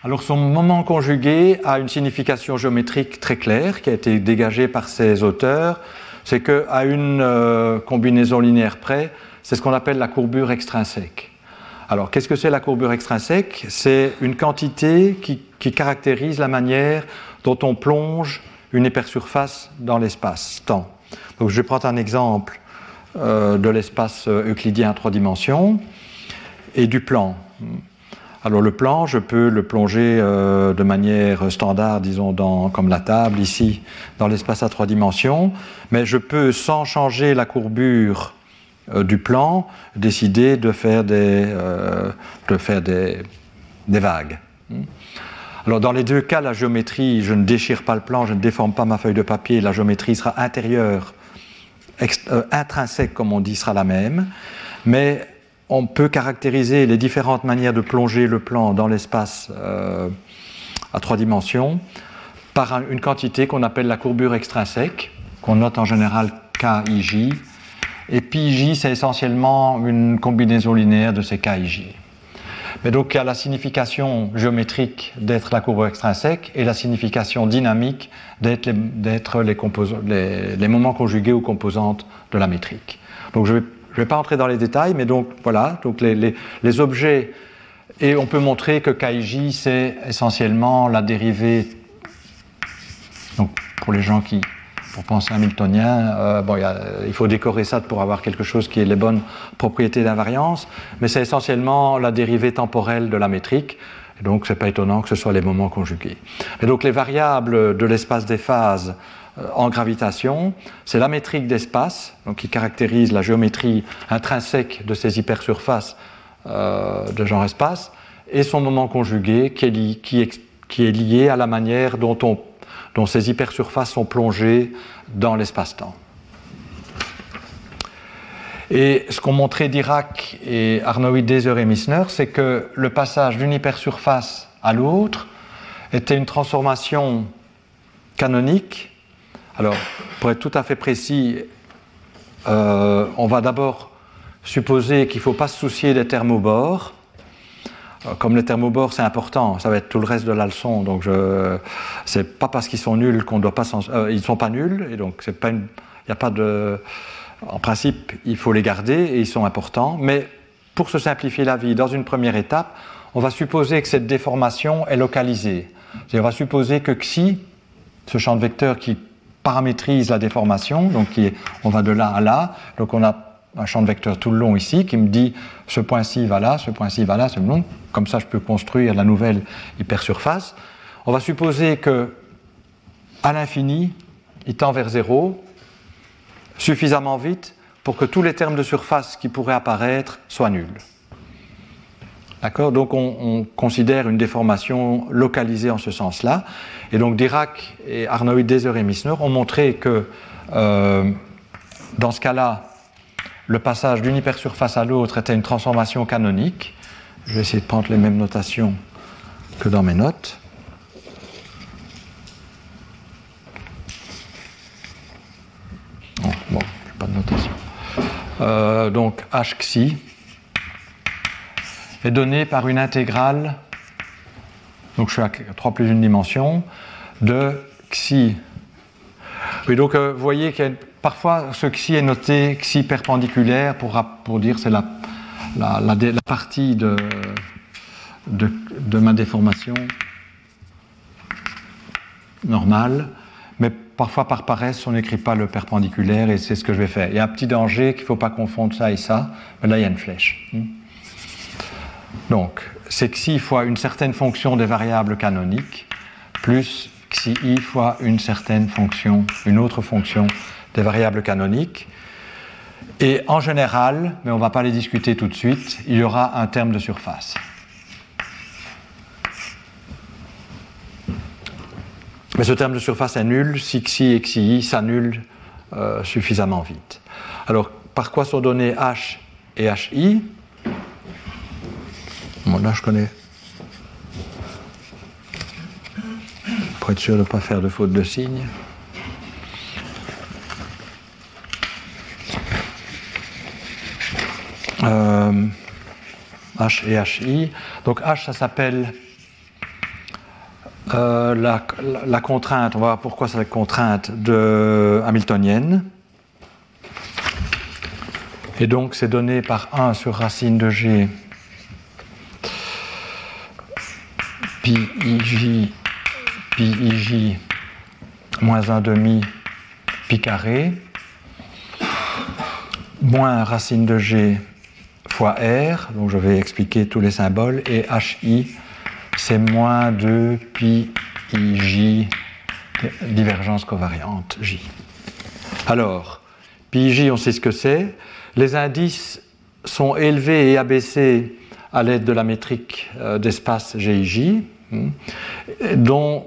Alors son moment conjugué a une signification géométrique très claire qui a été dégagée par ses auteurs, c'est qu'à une euh, combinaison linéaire près, c'est ce qu'on appelle la courbure extrinsèque. Alors, qu'est-ce que c'est la courbure extrinsèque? C'est une quantité qui, caractérise la manière dont on plonge une hypersurface dans l'espace-temps. Donc, je vais prendre un exemple euh, de l'espace euh, euclidien à trois dimensions et du plan. Alors le plan, je peux le plonger euh, de manière standard, disons comme la table ici, dans l'espace à trois dimensions, mais je peux, sans changer la courbure du plan, décider de faire des, euh, de faire des, des vagues. Alors dans les deux cas, la géométrie, je ne déchire pas le plan, je ne déforme pas ma feuille de papier, la géométrie sera intérieure, euh, intrinsèque comme on dit, sera la même, mais on peut caractériser les différentes manières de plonger le plan dans l'espace à trois dimensions par une quantité qu'on appelle la courbure extrinsèque, qu'on note en général KIJ, et j, c'est essentiellement une combinaison linéaire de ces KIJ. Mais donc, il y a la signification géométrique d'être la courbe extrinsèque et la signification dynamique d'être les, moments conjugués ou composantes de la métrique. Donc, je ne vais, pas entrer dans les détails, mais donc, voilà, donc les, les objets, et on peut montrer que KIJ, c'est essentiellement la dérivée, donc, pour les gens qui pour penser hamiltonien, euh, bon, il faut décorer ça pour avoir quelque chose qui ait les bonnes propriétés d'invariance, mais c'est essentiellement la dérivée temporelle de la métrique. Et donc, c'est pas étonnant que ce soit les moments conjugués. Et donc, les variables de l'espace des phases euh, en gravitation, c'est la métrique d'espace, qui caractérise la géométrie intrinsèque de ces hypersurfaces euh, de genre espace, et son moment conjugué qui est, qui, qui est lié à la manière dont on dont ces hypersurfaces sont plongées dans l'espace-temps. Et ce qu'ont montré Dirac et Arnold Deser et Missner, c'est que le passage d'une hypersurface à l'autre était une transformation canonique. Alors, pour être tout à fait précis, euh, on va d'abord supposer qu'il ne faut pas se soucier des thermobores, comme les thermobores, c'est important, ça va être tout le reste de la leçon. Donc, je, c'est pas parce qu'ils sont nuls qu'on doit pas s'en, euh, ils sont pas nuls, et donc c'est pas il n'y a pas de, en principe, il faut les garder et ils sont importants. Mais pour se simplifier la vie, dans une première étape, on va supposer que cette déformation est localisée. on va supposer que xi, ce champ de vecteur qui paramétrise la déformation, donc qui est, on va de là à là, donc on a un champ de vecteur tout le long ici qui me dit ce point-ci va là, ce point-ci va là, c'est long. Comme ça, je peux construire la nouvelle hypersurface. On va supposer que à l'infini, il tend vers zéro suffisamment vite pour que tous les termes de surface qui pourraient apparaître soient nuls. D'accord? Donc on, considère une déformation localisée en ce sens-là. Et donc Dirac et Arnold Deser et Missner ont montré que euh, dans ce cas-là, le passage d'une hypersurface à l'autre était une transformation canonique. Je vais essayer de prendre les mêmes notations que dans mes notes. Oh, bon, pas de notation. Euh, donc h xi est donné par une intégrale, donc je suis à 3 plus une dimension, de xi. Donc euh, vous voyez a parfois ce xi est noté xi perpendiculaire pour, pour dire c'est la, partie de, de, ma déformation normale. Mais parfois par paresse, on n'écrit pas le perpendiculaire et c'est ce que je vais faire. Il y a un petit danger qu'il ne faut pas confondre ça et ça, mais là il y a une flèche. Hmm. Donc, c'est xi fois une certaine fonction des variables canoniques plus xi i fois une certaine fonction, une autre fonction des variables canoniques. Et en général, mais on ne va pas les discuter tout de suite, il y aura un terme de surface. Mais ce terme de surface est nul si xi et xi s'annulent euh, suffisamment vite. Alors, par quoi sont donnés h et hi Bon, là, je connais. Être sûr de ne pas faire de faute de signe. Euh, H et HI. Donc H, ça s'appelle euh, la, contrainte, on va voir pourquoi c'est la contrainte de hamiltonienne. Et donc c'est donné par 1 sur racine de G pi ij, pi ij moins 1 demi pi carré moins racine de G fois R, donc je vais expliquer tous les symboles, et HI c'est moins 2 pi ij divergence covariante J. Alors, pi j, on sait ce que c'est. Les indices sont élevés et abaissés à l'aide de la métrique euh, d'espace GIJ, hmm, dont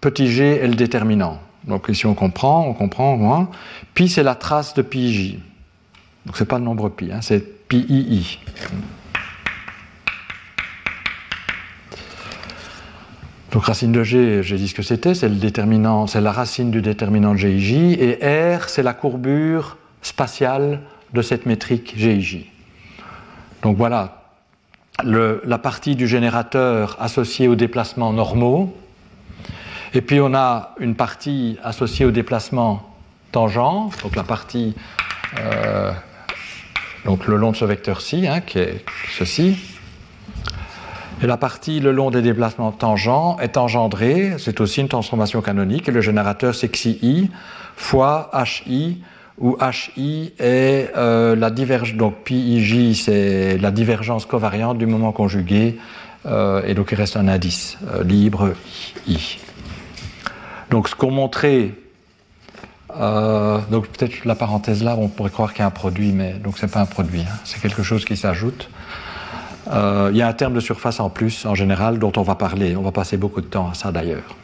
petit g est le déterminant. Donc ici on comprend, on comprend moins. Pi c'est la trace de pi j. Donc c'est pas le nombre pi, hein, c'est pi i. Donc racine de G, j'ai dit ce que c'était, c'est le déterminant, c'est la racine du déterminant de GIJ, et R, c'est la courbure spatiale de cette métrique GIJ. Donc voilà, la partie du générateur associée aux déplacements normaux, et puis on a une partie associée aux déplacements tangents, donc la partie euh, donc le long de ce vecteur-ci, hein, qui est ceci, et la partie le long des déplacements tangents est engendrée, c'est aussi une transformation canonique, et le générateur c'est xi fois hi, où hi est euh, la divergence, donc pi c'est la divergence covariante du moment conjugué, euh, et donc il reste un indice libre i. Donc ce qu'on montrait, donc peut-être la parenthèse là, on pourrait croire qu'il y a un produit, mais donc c'est pas un produit, hein. c'est quelque chose qui s'ajoute. Euh, il y a un terme de surface en plus, en général, dont on va parler. On va passer beaucoup de temps à ça d'ailleurs.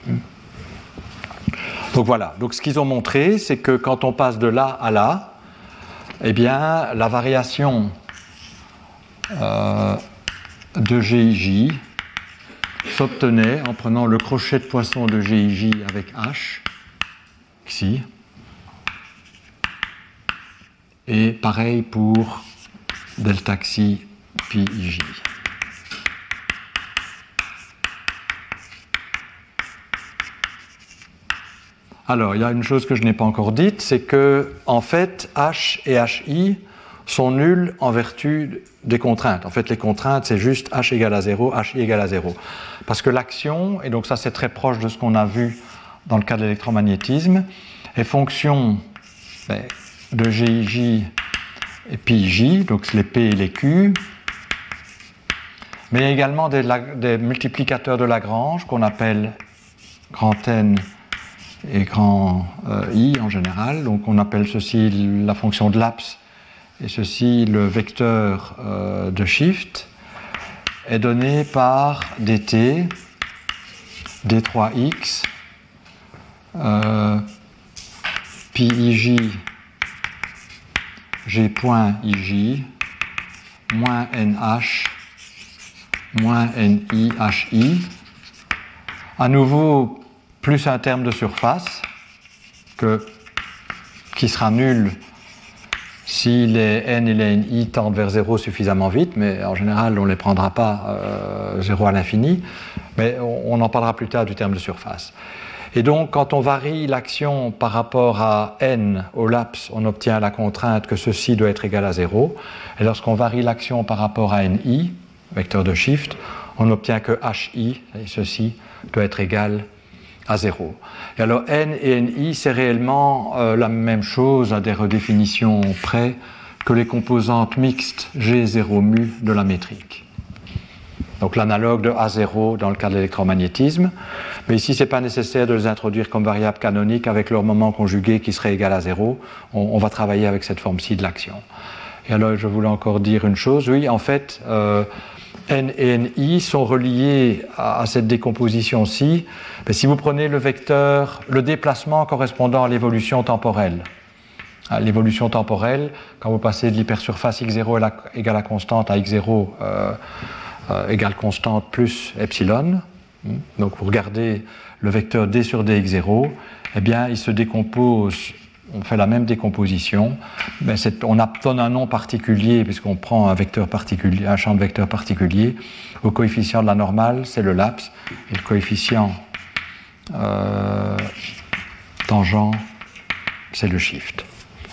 Donc voilà. Donc ce qu'ils ont montré, c'est que quand on passe de là à là, eh bien, la variation euh, de GIJ s'obtenait en prenant le crochet de poisson de GIJ avec H, ici, et pareil pour delta xi PIJ. Alors, il y a une chose que je n'ai pas encore dite, c'est que, en fait, H et HI sont nuls en vertu des contraintes. En fait, les contraintes, c'est juste H égale à 0, HI égale à 0. Parce que l'action, et donc ça c'est très proche de ce qu'on a vu dans le cas de l'électromagnétisme, est fonction ben, de GIJ et PIJ, donc les P et les Q, mais il y a également des, multiplicateurs de Lagrange qu'on appelle grand N et grand euh, I en général. Donc on appelle ceci la fonction de Laps et ceci le vecteur euh, de shift est donné par dt d3x euh, j g point moins nh moins NIHI. À nouveau, plus un terme de surface que, qui sera nul si les n et les ni tendent vers 0 suffisamment vite, mais en général on ne les prendra pas 0 euh, à l'infini, mais on, en parlera plus tard du terme de surface. Et donc quand on varie l'action par rapport à n au laps, on obtient la contrainte que ceci doit être égal à 0, et lorsqu'on varie l'action par rapport à ni, vecteur de shift, on n'obtient que hi, ceci doit être égal à 0. Et alors n et ni, c'est réellement euh, la même chose à des redéfinitions près que les composantes mixtes G0 mu de la métrique. Donc l'analogue de A0 dans le cas de l'électromagnétisme. Mais ici, ce n'est pas nécessaire de les introduire comme variables canoniques avec leur moment conjugué qui serait égal à 0. On, va travailler avec cette forme-ci de l'action. Et alors, je voulais encore dire une chose. Oui, en fait, euh, N et NI sont reliés à, cette décomposition-ci. si vous prenez le vecteur, le déplacement correspondant à l'évolution temporelle, l'évolution temporelle, quand vous passez de l'hypersurface x0 égale à constante à x0 euh, euh, égale constante plus epsilon, hmm, donc vous regardez le vecteur d sur dx0, eh bien il se décompose on fait la même décomposition, mais on donne un nom particulier puisqu'on prend un vecteur champ de vecteur particulier. Au coefficient de la normale, c'est le laps, et le coefficient euh, tangent, c'est le shift.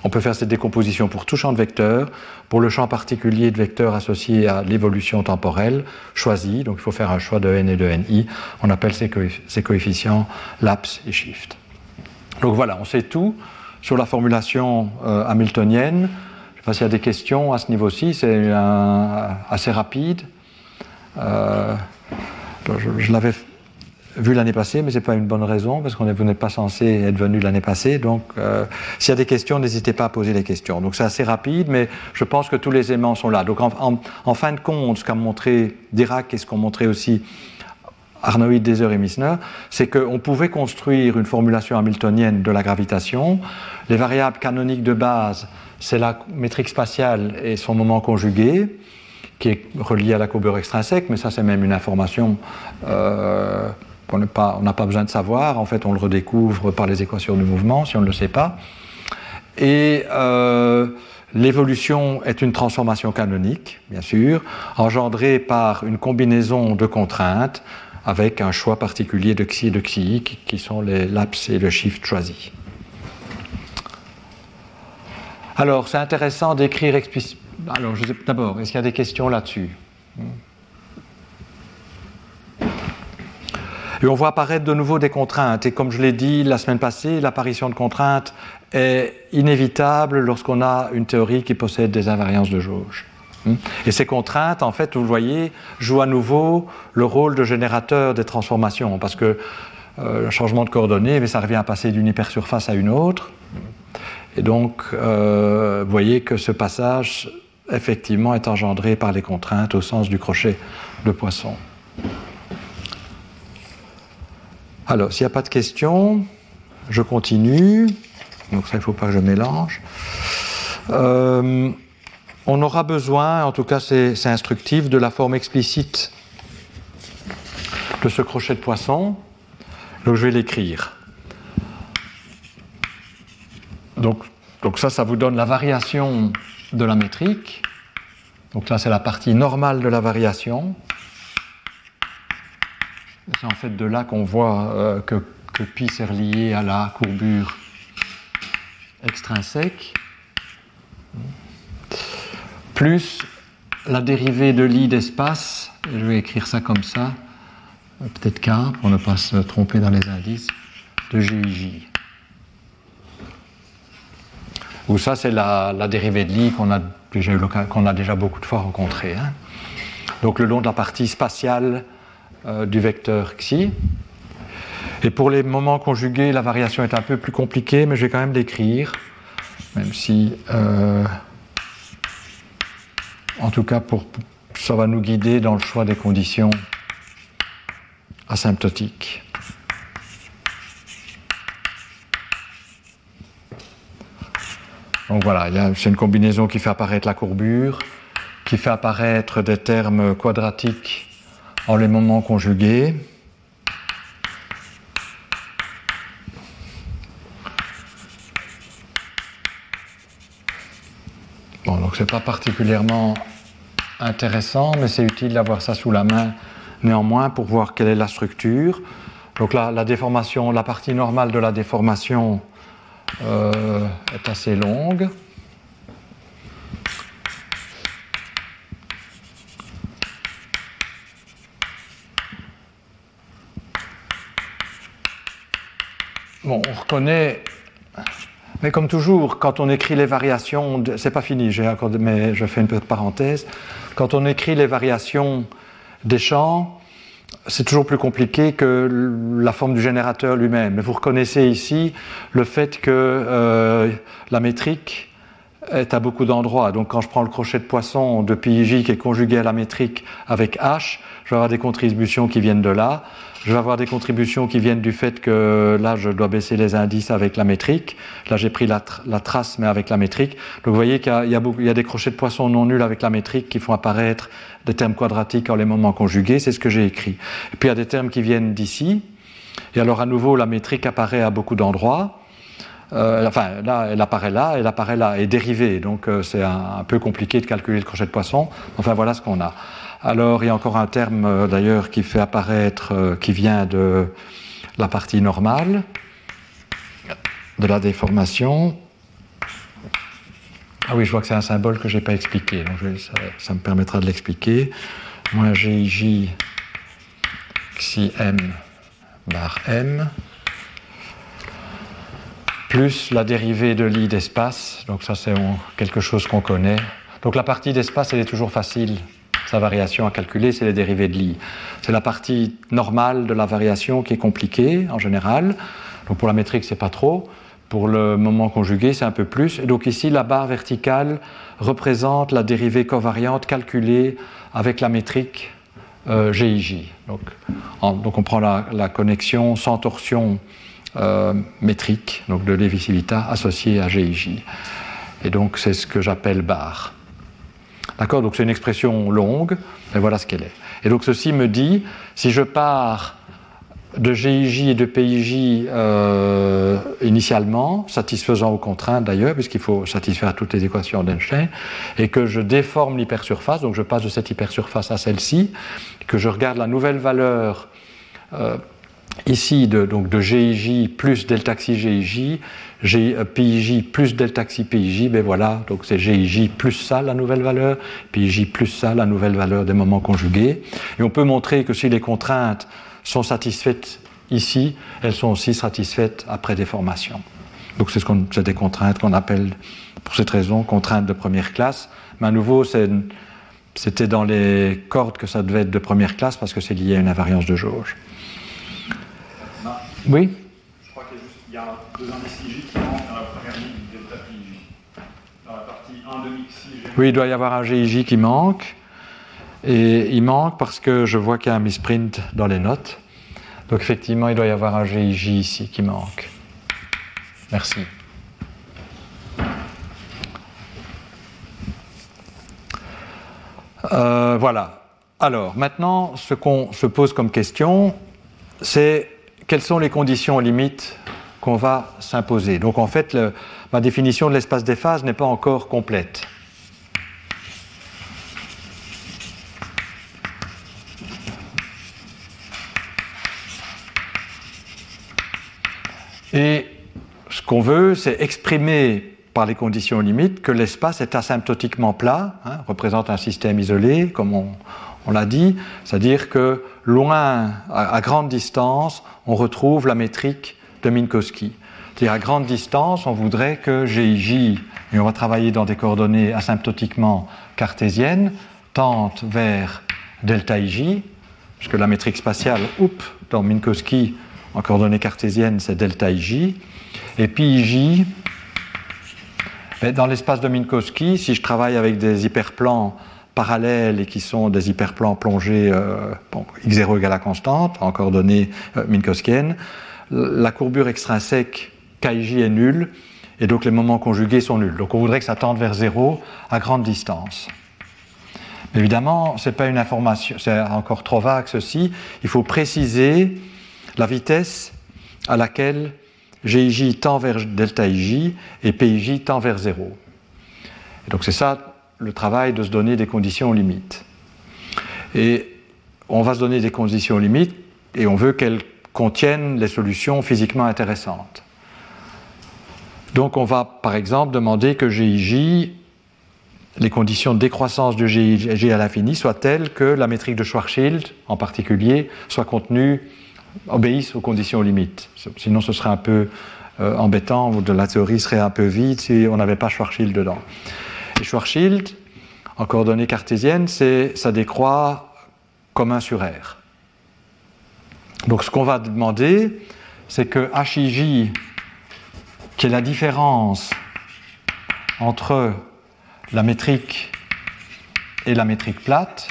On peut faire cette décomposition pour tout champ de vecteurs, pour le champ particulier de vecteurs associé à l'évolution temporelle choisi, donc il faut faire un choix de n et de ni, on appelle ces, ces coefficients laps et shift. Donc voilà, on sait tout sur la formulation euh, hamiltonienne. Je ne sais pas s'il y a des questions à ce niveau-ci, c'est assez rapide. Euh, je, l'avais vu l'année passée, mais ce n'est pas une bonne raison, parce qu'on n'est pas censé être venu l'année passée. Donc, euh, s'il y a des questions, n'hésitez pas à poser les questions. Donc, c'est assez rapide, mais je pense que tous les aimants sont là. Donc, en, fin de compte, ce qu'a montré Dirac et ce qu'ont montré aussi Arnold, Deser et Misner, c'est qu'on pouvait construire une formulation hamiltonienne de la gravitation. Les variables canoniques de base, c'est la métrique spatiale et son moment conjugué, qui est relié à la courbure extrinsèque, mais ça c'est même une information euh, qu'on n'a pas, pas, besoin de savoir. En fait, on le redécouvre par les équations du mouvement, si on ne le sait pas. Et euh, l'évolution est une transformation canonique, bien sûr, engendrée par une combinaison de contraintes avec un choix particulier de xi et de xi qui, sont les laps et le shift choisis. Alors, c'est intéressant d'écrire explicitement. Alors, d'abord, est-ce qu'il y a des questions là-dessus? Et on voit apparaître de nouveau des contraintes. Et comme je l'ai dit la semaine passée, l'apparition de contraintes est inévitable lorsqu'on a une théorie qui possède des invariances de jauge. Et ces contraintes, en fait, vous le voyez, jouent à nouveau le rôle de générateur des transformations, parce que euh, le changement de coordonnées, mais ça revient à passer d'une hypersurface à une autre. Et donc, euh, vous voyez que ce passage, effectivement, est engendré par les contraintes au sens du crochet de poisson. Alors, s'il n'y a pas de questions, je continue. Donc ça, il ne faut pas que je mélange. Euh, on aura besoin, en tout cas c'est instructif, de la forme explicite de ce crochet de poisson. Donc je vais l'écrire. Donc, donc ça, ça vous donne la variation de la métrique. Donc là, c'est la partie normale de la variation. C'est en fait de là qu'on voit euh, que, que pi est relié à la courbure extrinsèque plus la dérivée de l'i d'espace, je vais écrire ça comme ça, peut-être K pour ne pas se tromper dans les indices, de GIJ. Ou ça, c'est la, dérivée de l'i qu'on a, déjà beaucoup de fois rencontrée. Hein. Donc le long de la partie spatiale euh, du vecteur xi. Et pour les moments conjugués, la variation est un peu plus compliquée, mais je vais quand même l'écrire, même si. Euh, en tout cas, ça va nous guider dans le choix des conditions asymptotiques. Donc voilà, c'est une combinaison qui fait apparaître la courbure, qui fait apparaître des termes quadratiques en les moments conjugués. Bon, donc c'est pas particulièrement intéressant, mais c'est utile d'avoir ça sous la main néanmoins pour voir quelle est la structure. Donc là, la déformation, la partie normale de la déformation euh, est assez longue. bon, on reconnaît mais comme toujours, quand on écrit les variations, c'est pas fini, mais je fais une petite parenthèse. Quand on écrit les variations des champs, c'est toujours plus compliqué que la forme du générateur lui-même. Mais vous reconnaissez ici le fait que euh, la métrique est à beaucoup d'endroits. Donc quand je prends le crochet de poisson de PIJ qui est conjugué à la métrique avec H, je vais avoir des contributions qui viennent de là. Je vais avoir des contributions qui viennent du fait que là, je dois baisser les indices avec la métrique. Là, j'ai pris la, trace, mais avec la métrique. Donc, vous voyez qu'il y, a des crochets de poisson non nuls avec la métrique qui font apparaître des termes quadratiques en les moments conjugués. C'est ce que j'ai écrit. Et puis, il y a des termes qui viennent d'ici. Et alors, à nouveau, la métrique apparaît à beaucoup d'endroits. Euh, enfin, là, elle apparaît là, elle apparaît là, et dérivée. Donc, euh, c'est un, un, peu compliqué de calculer le crochet de poisson. Enfin, voilà ce qu'on a. Alors il y a encore un terme euh, d'ailleurs qui fait apparaître, euh, qui vient de la partie normale de la déformation. Ah oui, je vois que c'est un symbole que je n'ai pas expliqué, ça, me permettra de l'expliquer. Moins GIJ xi m bar m plus la dérivée de l'i d'espace, donc ça c'est quelque chose qu'on connaît. Donc la partie d'espace, elle est toujours facile sa variation à calculer, c'est les dérivés de l'i. C'est la partie normale de la variation qui est compliquée en général. Donc pour la métrique, c'est pas trop. Pour le moment conjugué, c'est un peu plus. Et donc ici, la barre verticale représente la dérivée covariante calculée avec la métrique euh, GIJ. Donc, on prend la, connexion sans torsion euh, métrique, donc de Levi-Civita, associée à GIJ. Et donc c'est ce que j'appelle barre. D'accord Donc c'est une expression longue, mais voilà ce qu'elle est. Et donc ceci me dit, si je pars de GIJ et de PIJ euh, initialement, satisfaisant aux contraintes d'ailleurs, puisqu'il faut satisfaire toutes les équations d'Einstein, et que je déforme l'hypersurface, donc je passe de cette hypersurface à celle-ci, que je regarde la nouvelle valeur euh, ici de, donc de GIJ plus delta xi GIJ, PIJ plus delta xi PIJ, ben voilà, donc c'est GIJ plus ça la nouvelle valeur, PIJ plus ça la nouvelle valeur des moments conjugués. Et on peut montrer que si les contraintes sont satisfaites ici, elles sont aussi satisfaites après déformation. Donc c'est ce des contraintes qu'on appelle, pour cette raison, contraintes de première classe. Mais à nouveau, c'était dans les cordes que ça devait être de première classe parce que c'est lié à une invariance de jauge. Oui Qu'il y, a deux indices J qui manquent dans la première ligne du delta PIJ. Dans la partie 1 de xi, Oui, il doit y avoir un GIJ qui manque. Et il manque parce que je vois qu'il y a un misprint dans les notes. Donc effectivement, il doit y avoir un GIJ ici qui manque. Merci. Euh, voilà. Alors, maintenant, ce qu'on se pose comme question, c'est quelles sont les conditions limites qu'on va s'imposer. Donc en fait, ma définition de l'espace des phases n'est pas encore complète. Et ce qu'on veut, c'est exprimer par les conditions limites que l'espace est asymptotiquement plat, hein, représente un système isolé, comme on, on l'a dit, c'est-à-dire que loin, à, grande distance, on retrouve la métrique de Minkowski. C'est-à-dire à grande distance, on voudrait que GIJ, et on va travailler dans des coordonnées asymptotiquement cartésiennes, tente vers delta IJ, puisque la métrique spatiale, oups, dans Minkowski, en coordonnées cartésiennes, c'est delta IJ, et puis ben, dans l'espace de Minkowski, si je travaille avec des hyperplans parallèles et qui sont des hyperplans plongés euh, x0 égale à constante, en coordonnées euh, minkowskiennes, la courbure extrinsèque KIJ est nulle, et donc les moments conjugués sont nuls. Donc on voudrait que ça tende vers 0 à grande distance. Mais évidemment, ce n'est pas une information, c'est encore trop vague ceci. Il faut préciser la vitesse à laquelle GIJ tend vers delta IJ et PIJ tend vers 0. Et donc c'est ça le travail de se donner des conditions limites. Et on va se donner des conditions limites et on veut qu'elles contiennent les solutions physiquement intéressantes. Donc on va par exemple demander que GIJ, les conditions de décroissance de GIJ à l'infini soient telles que la métrique de Schwarzschild en particulier soit contenue obéissent aux conditions limites. Sinon, ce serait un peu euh, embêtant, la théorie serait un peu vide si on n'avait pas Schwarzschild dedans. Et Schwarzschild, en coordonnées cartésiennes, ça décroît comme 1 sur R. Donc ce qu'on va demander, c'est que HIJ, qui est la différence entre la métrique et la métrique plate,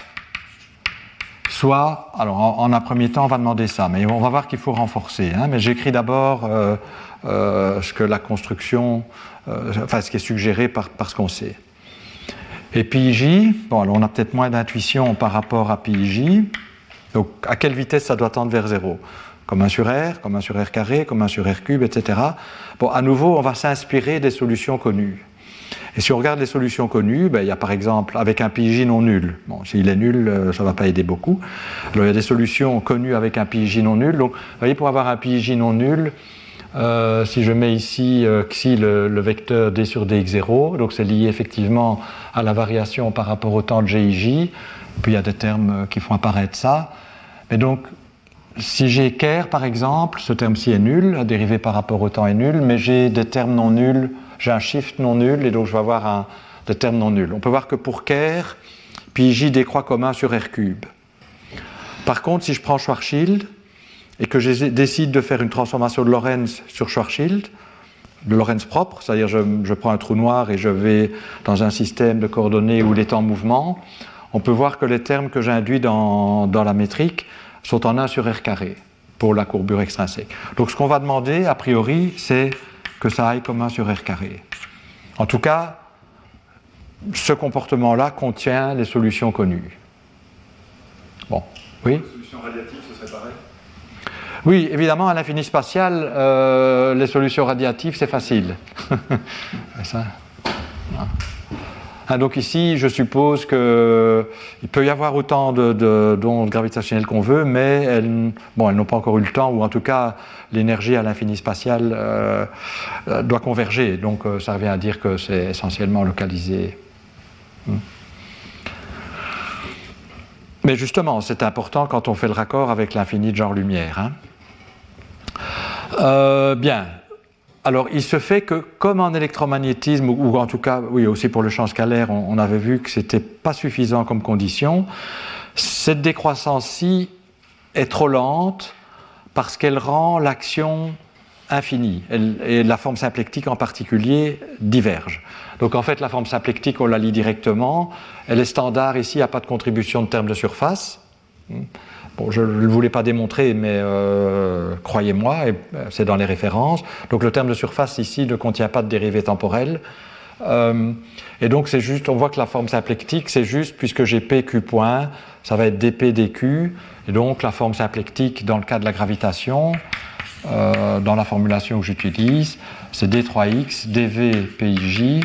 soit, alors en, un premier temps, on va demander ça, mais on va voir qu'il faut renforcer. Hein. mais j'écris d'abord euh, euh, ce que la construction, euh, enfin ce qui est suggéré par, par ce qu'on sait. Et PIJ, bon, alors on a peut-être moins d'intuition par rapport à PIJ. Donc, à quelle vitesse ça doit tendre vers zéro Comme un sur R, comme un sur R carré, comme un sur R cube, etc. Bon, à nouveau, on va s'inspirer des solutions connues. Et si on regarde les solutions connues, ben, il y a par exemple avec un PIJ non nul. Bon, s'il est nul, euh, ça ne va pas aider beaucoup. Alors il y a des solutions connues avec un PIJ non nul. Donc, vous voyez, pour avoir un PIJ non nul, euh, si je mets ici euh, xi le, vecteur d sur dx0, donc c'est lié effectivement à la variation par rapport au temps de gij, puis il y a des termes qui font apparaître ça. Mais donc, si j'ai ker par exemple, ce terme-ci est nul, la dérivée par rapport au temps est nulle, mais j'ai des termes non nuls, j'ai un shift non nul, et donc je vais avoir un, des termes non nuls. On peut voir que pour ker, puis j décroît comme 1 sur r cube. Par contre, si je prends Schwarzschild, et que je décide de faire une transformation de Lorentz sur Schwarzschild, de Lorentz propre, c'est-à-dire je, prends un trou noir et je vais dans un système de coordonnées où il est en mouvement, on peut voir que les termes que j'induis dans, dans, la métrique sont en 1 sur r carré pour la courbure extrinsèque. Donc ce qu'on va demander, a priori, c'est que ça aille comme 1 sur r carré. En tout cas, ce comportement-là contient les solutions connues. Bon, oui? Oui, évidemment, à l'infini spatial, euh, les solutions radiatives, c'est facile. ça, ah, donc ici, je suppose qu'il peut y avoir autant d'ondes gravitationnelles qu'on veut, mais elles, bon, n'ont pas encore eu le temps, ou en tout cas, l'énergie à l'infini spatial euh, euh, doit converger. Donc ça revient à dire que c'est essentiellement localisé. Hmm. Mais justement, c'est important quand on fait le raccord avec l'infini de genre lumière. Hein. Euh, bien. Alors, il se fait que, comme en électromagnétisme, ou, en tout cas, oui, aussi pour le champ scalaire, on, avait vu que c'était pas suffisant comme condition. Cette décroissance-ci est trop lente parce qu'elle rend l'action infinie. et la forme symplectique en particulier diverge. Donc en fait, la forme symplectique, on la lit directement. Elle est standard ici, il n'y a pas de contribution de termes de surface je ne voulais pas démontrer, mais euh, croyez-moi, euh, c'est dans les références. Donc le terme de surface ici ne contient pas de dérivée temporelle. Euh, et donc c'est juste, on voit que la forme symplectique, c'est juste puisque j'ai PQ point, ça va être dP dQ. Et donc la forme symplectique dans le cas de la gravitation, dans la formulation que j'utilise, c'est D3X, dV PIJ,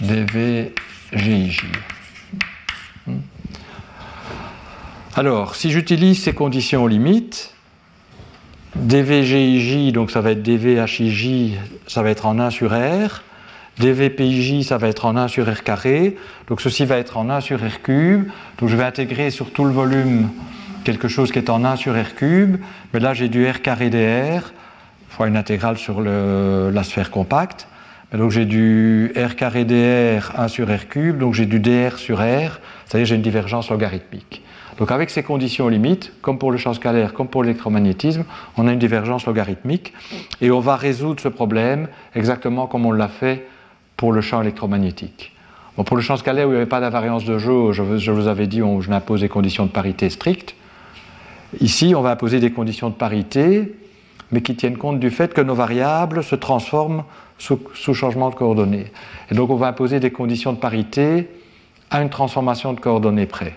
dV GIJ. Alors, si j'utilise ces conditions limites, dvgij, donc ça va être dvhij, ça va être en 1 sur r, dvpij, ça va être en 1 sur r carré, donc ceci va être en 1 sur r cube, donc je vais intégrer sur tout le volume quelque chose qui est en 1 sur r cube, mais là j'ai du r carré dr, fois une intégrale sur la sphère compacte, donc j'ai du r carré dr 1 sur r cube, donc j'ai du dr sur r, c'est-à-dire j'ai une divergence logarithmique. Donc avec ces conditions limites, comme pour le champ scalaire, comme pour l'électromagnétisme, on a une divergence logarithmique et on va résoudre ce problème exactement comme on l'a fait pour le champ électromagnétique. pour le champ scalaire où il n'y avait pas d'invariance de jauge, je vous avais dit on, je m'impose des conditions de parité strictes. Ici, on va imposer des conditions de parité, mais qui tiennent compte du fait que nos variables se transforment sous, sous changement de coordonnées. Et donc on va imposer des conditions de parité à une transformation de coordonnées près.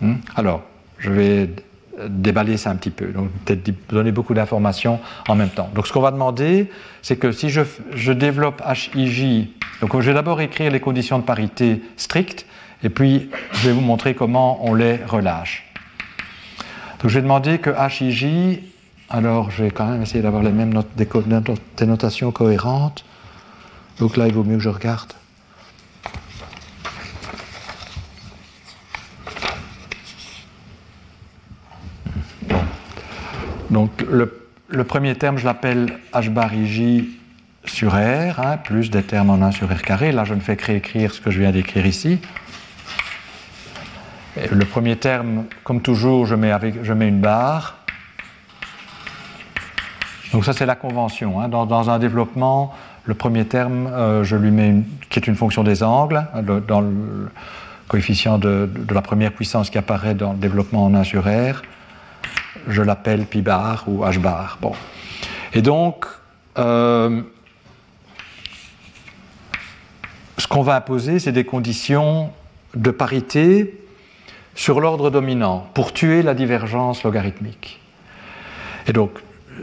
Hmm? Alors, je vais déballer ça un petit peu, donc peut-être donner beaucoup d'informations en même temps. Donc ce qu'on va demander, c'est que si je, développe HIJ, donc je vais d'abord écrire les conditions de parité strictes, et puis je vais vous montrer comment on les relâche. Donc je vais demander que HIJ, alors je vais quand même essayer d'avoir les mêmes notes, des notations cohérentes, donc là il vaut mieux que je regarde. Donc le, premier terme, je l'appelle h bar ij sur r, hein, plus des termes en 1 sur r carré. Là, je ne fais que réécrire ce que je viens d'écrire ici. le premier terme, comme toujours, je mets, avec, je mets une barre. Donc ça, c'est la convention. Hein. Dans, un développement, le premier terme, euh, je lui mets une, qui est une fonction des angles, hein, dans le coefficient de, la première puissance qui apparaît dans le développement en 1 sur R, je l'appelle pi bar ou h bar. Bon. Et donc, euh, ce qu'on va imposer, c'est des conditions de parité sur l'ordre dominant pour tuer la divergence logarithmique. Et donc,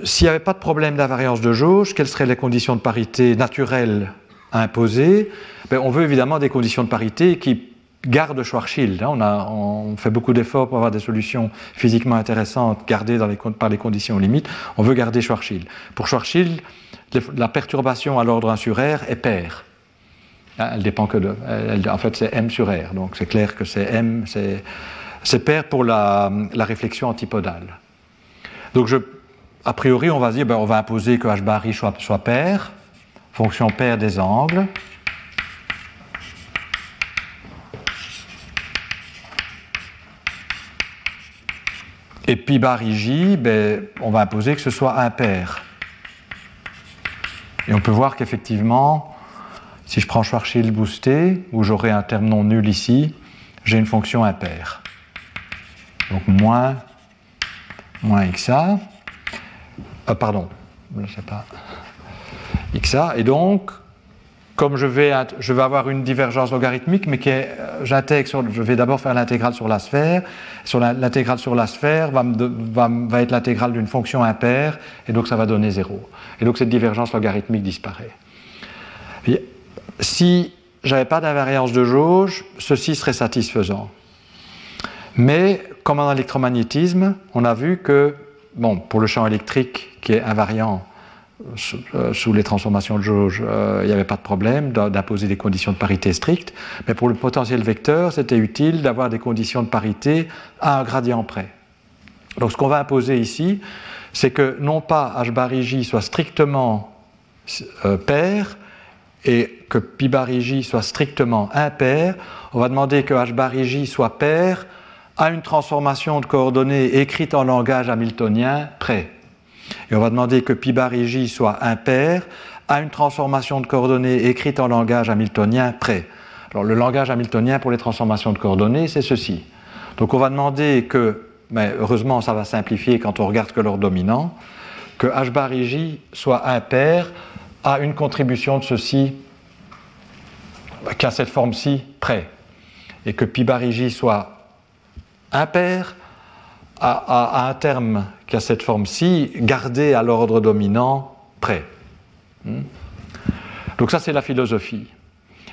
s'il n'y avait pas de problème d'invariance de jauge, quelles seraient les conditions de parité naturelles à imposer? Ben, On veut évidemment des conditions de parité qui gardent Schwarzschild. Hein. On, a, fait beaucoup d'efforts pour avoir des solutions physiquement intéressantes gardées dans par les conditions limites. On veut garder Schwarzschild. Pour Schwarzschild, la perturbation à l'ordre 1 sur R est paire. Hein, elle dépend que de. en fait, c'est M sur R. Donc c'est clair que c'est M, c'est paire pour la, réflexion antipodale. Donc a priori, on va dire, ben, on va imposer que H bar soit, soit paire, fonction paire des angles. Et pi bar ij, on va imposer que ce soit impair. Et on peut voir qu'effectivement, si je prends Schwarzschild boosté, où j'aurai un terme non nul ici, j'ai une fonction impaire. Donc moins, moins xa. Euh, pardon, je ne sais pas. xa. Et donc, comme je vais, avoir une divergence logarithmique, mais que j'intègre je vais d'abord faire l'intégrale sur la sphère. Sur l'intégrale sur la sphère va, être l'intégrale d'une fonction impaire, et donc ça va donner 0. Et donc cette divergence logarithmique disparaît. si j'avais pas d'invariance de jauge, ceci serait satisfaisant. Mais comme en électromagnétisme, on a vu que, bon, pour le champ électrique qui est invariant, euh, sous les transformations de jauge, euh, il n'y avait pas de problème d'imposer des conditions de parité strictes, mais pour le potentiel vecteur, c'était utile d'avoir des conditions de parité à un gradient près. Donc ce qu'on va imposer ici, c'est que non pas h bar soit strictement euh, pair et que pi bar soit strictement impair, on va demander que h bar ij soit pair à une transformation de coordonnées écrite en langage hamiltonien près. Et on va demander que pi bar soit impair à une transformation de coordonnées écrite en langage hamiltonien près. Alors le langage hamiltonien pour les transformations de coordonnées, c'est ceci. Donc on va demander que, mais heureusement ça va simplifier quand on regarde que l'ordre dominant, que h bar soit impair à une contribution de ceci qu'à cette forme-ci près. Et que pi bar soit impair à, un terme qui a cette forme-ci, gardé à l'ordre dominant près. Hmm? Donc ça, c'est la philosophie.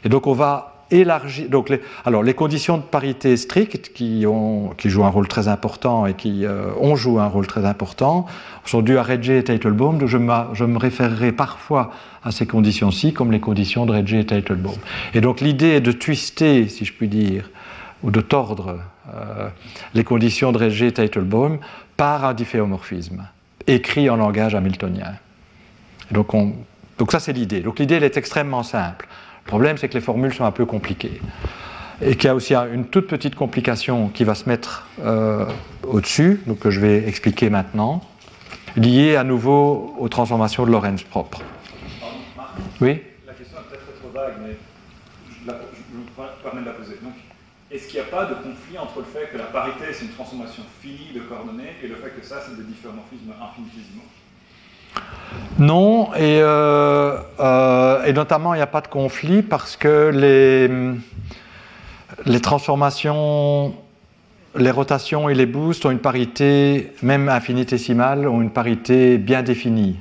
Et donc on va élargir. Donc les, alors les conditions de parité strictes qui, jouent un rôle très important et qui euh, ont joué un rôle très important sont dues à Regge et Teitelbaum. Donc je, me référerai parfois à ces conditions-ci comme les conditions de Regge et Teitelbaum. Et donc l'idée est de twister, si je puis dire, ou de tordre les conditions de Regge Teitelbaum par un difféomorphisme, écrit en langage hamiltonien. Donc, on, donc ça c'est l'idée. Donc l'idée elle est extrêmement simple. Le problème c'est que les formules sont un peu compliquées. Et qu'il y a aussi une toute petite complication qui va se mettre euh, au-dessus, donc que je vais expliquer maintenant, liée à nouveau aux transformations de Lorentz propres. Oui? La question est peut-être trop vague, mais je, la, je me permets la poser. Est-ce qu'il n'y a pas de conflit entre le fait que la parité c'est une transformation finie de coordonnées et le fait que ça c'est des difféomorphismes infinitésimaux Non, et, euh, euh, et, notamment il n'y a pas de conflit parce que les, les transformations, les rotations et les boosts ont une parité, même infinitésimale, ont une parité bien définie.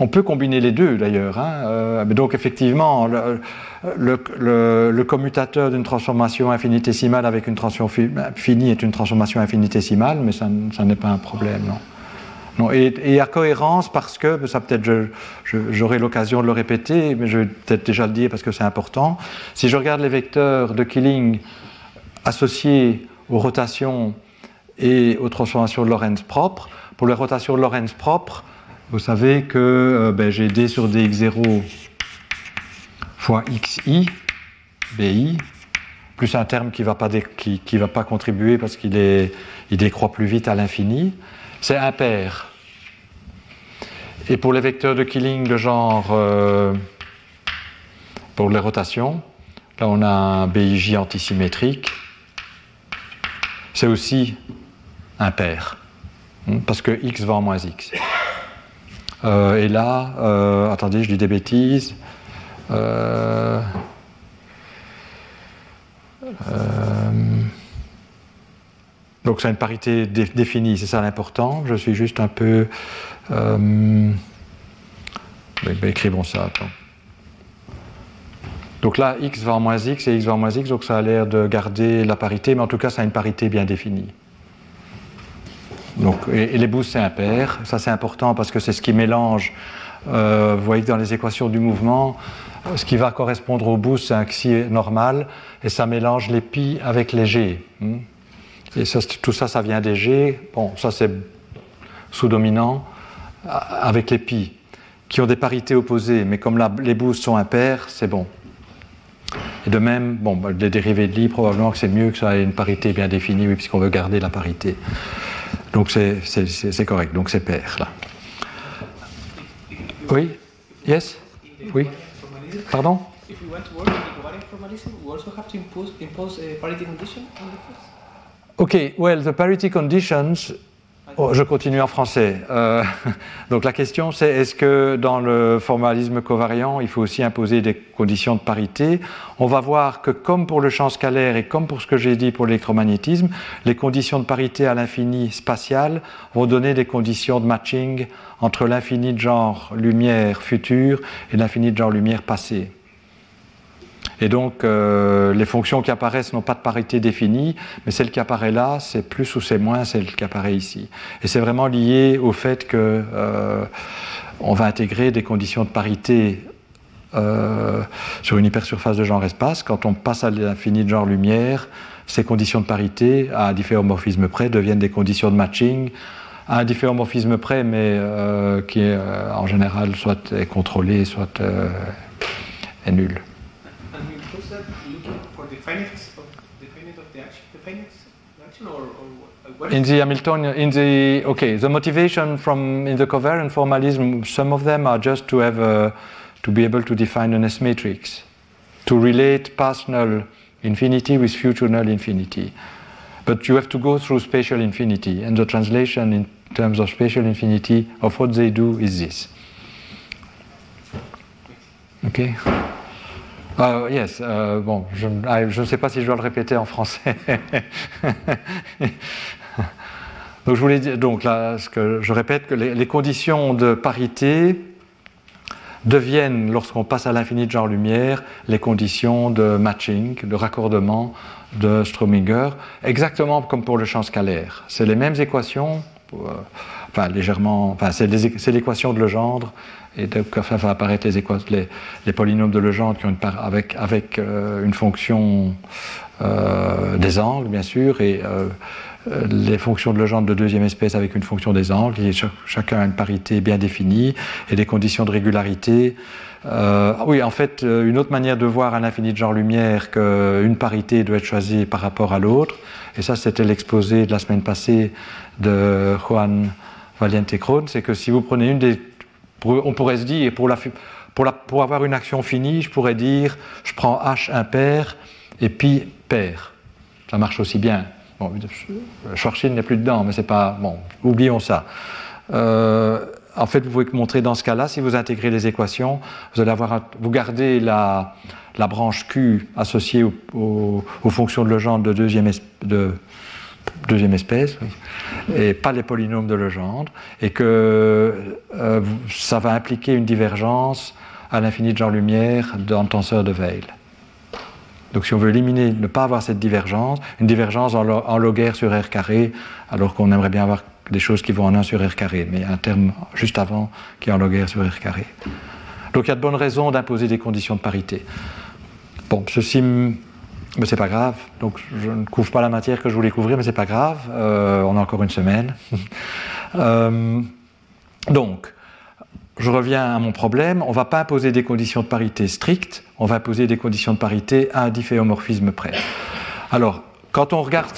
On peut combiner les deux d'ailleurs. Hein. Euh, donc effectivement, le, commutateur d'une transformation infinitésimale avec une transformation finie est une transformation infinitésimale, mais ça, n'est pas un problème. Non. et, à cohérence, parce que, ça peut-être j'aurai l'occasion de le répéter, mais je vais peut-être déjà le dire parce que c'est important, si je regarde les vecteurs de Killing associés aux rotations et aux transformations de Lorentz propres. Pour les rotations de Lorentz propres, vous savez que euh, ben, j'ai d sur dx0 fois xi, bi, plus un terme qui ne va, pas contribuer parce qu'il il décroît plus vite à l'infini. C'est impair. Et pour les vecteurs de Killing de genre, euh, pour les rotations, là on a un BIJ antisymétrique. C'est aussi impair, hein, parce que x va en moins x. Euh, et là, euh, attendez, je dis des bêtises. Euh, donc c'est une parité définie, c'est ça l'important. Je suis juste un peu... Ben, écrivons ça. Donc là, x va en moins x et x va en moins x, donc ça a l'air de garder la parité, mais en tout cas, ça a une parité bien définie. Donc, et, les boosts, c'est impair. Ça, c'est important parce que c'est ce qui mélange. Euh, vous voyez que dans les équations du mouvement, ce qui va correspondre au boost, c'est un xi normal, et ça mélange les pi avec les g. Hmm. Et tout ça, ça vient des g. Bon, ça, c'est sous-dominant avec les pi, qui ont des parités opposées, mais comme les boosts sont impairs, c'est bon. Et de même, bon, bah, les dérivés de Lie, probablement que c'est mieux que ça ait une parité bien définie, oui, puisqu'on veut garder la parité. Donc c'est correct, donc c'est pair là. Oui? Yes? Oui. Pardon? Okay, well, the parity conditions Oh, je continue en français. Euh, donc la question c'est est-ce que dans le formalisme covariant, il faut aussi imposer des conditions de parité? On va voir que comme pour le champ scalaire et comme pour ce que j'ai dit pour l'électromagnétisme, les conditions de parité à l'infini spatial vont donner des conditions de matching entre l'infini de genre lumière future et l'infini de genre lumière passée. Et donc, euh, les fonctions qui apparaissent n'ont pas de parité définie, mais celle qui apparaît là, c'est plus ou c'est moins celle qui apparaît ici. Et c'est vraiment lié au fait que euh, on va intégrer des conditions de parité euh, sur une hypersurface de genre espace. Quand on passe à l'infini de genre lumière, ces conditions de parité, à un difféomorphisme près, deviennent des conditions de matching à un difféomorphisme près, mais qui en général soit est contrôlé, soit est nul. In the Hamiltonian, in the okay, the motivation from in the covariant formalism, some of them are just to have a, to be able to define an S matrix, to relate past null infinity with future null infinity. But you have to go through spatial infinity, and the translation in terms of spatial infinity of what they do is this. Okay. Uh, yes, uh, bon, je ne sais pas si je dois le répéter en français. donc je voulais donc là, ce que je répète que les, conditions de parité deviennent, lorsqu'on passe à l'infini de genre lumière, les conditions de matching, de raccordement de Strominger, exactement comme pour le champ scalaire. C'est les mêmes équations, euh, légèrement, enfin c'est l'équation de Legendre et donc, enfin, va apparaître les, polynômes de Legendre avec, euh, une fonction euh, des angles, bien sûr, et euh, les fonctions de Legendre de deuxième espèce avec une fonction des angles, et chacun a une parité bien définie, et des conditions de régularité. oui, en fait, une autre manière de voir un infini de genre lumière qu'une parité doit être choisie par rapport à l'autre, et ça c'était l'exposé de la semaine passée de Juan Valiente Krohn, c'est que si vous prenez une des on pourrait se dire, pour, avoir une action finie, je pourrais dire, je prends H impair et pi pair. Ça marche aussi bien. Bon, Schwarzschild n'est plus dedans, mais c'est pas. Bon, oublions ça. Euh, en fait, vous pouvez montrer dans ce cas-là, si vous intégrez les équations, vous allez avoir, vous gardez la, branche Q associée aux fonctions de Legendre de deuxième, de, deuxième espèce, et pas les polynômes de Legendre, et que euh, ça va impliquer une divergence à l'infini de genre-lumière dans le tenseur de Weil. Donc si on veut éliminer, ne pas avoir cette divergence, une divergence en, log R sur R carré, alors qu'on aimerait bien avoir des choses qui vont en 1 sur R carré, mais un terme juste avant qui est en log sur R carré. Donc il y a de bonnes raisons d'imposer des conditions de parité. Bon, ceci mais c'est pas grave. Donc je ne couvre pas la matière que je voulais couvrir, mais c'est pas grave. Euh, on a encore une semaine. Euh, donc, je reviens à mon problème. On ne va pas imposer des conditions de parité strictes. On va imposer des conditions de parité à un difféomorphisme près. Alors, quand on regarde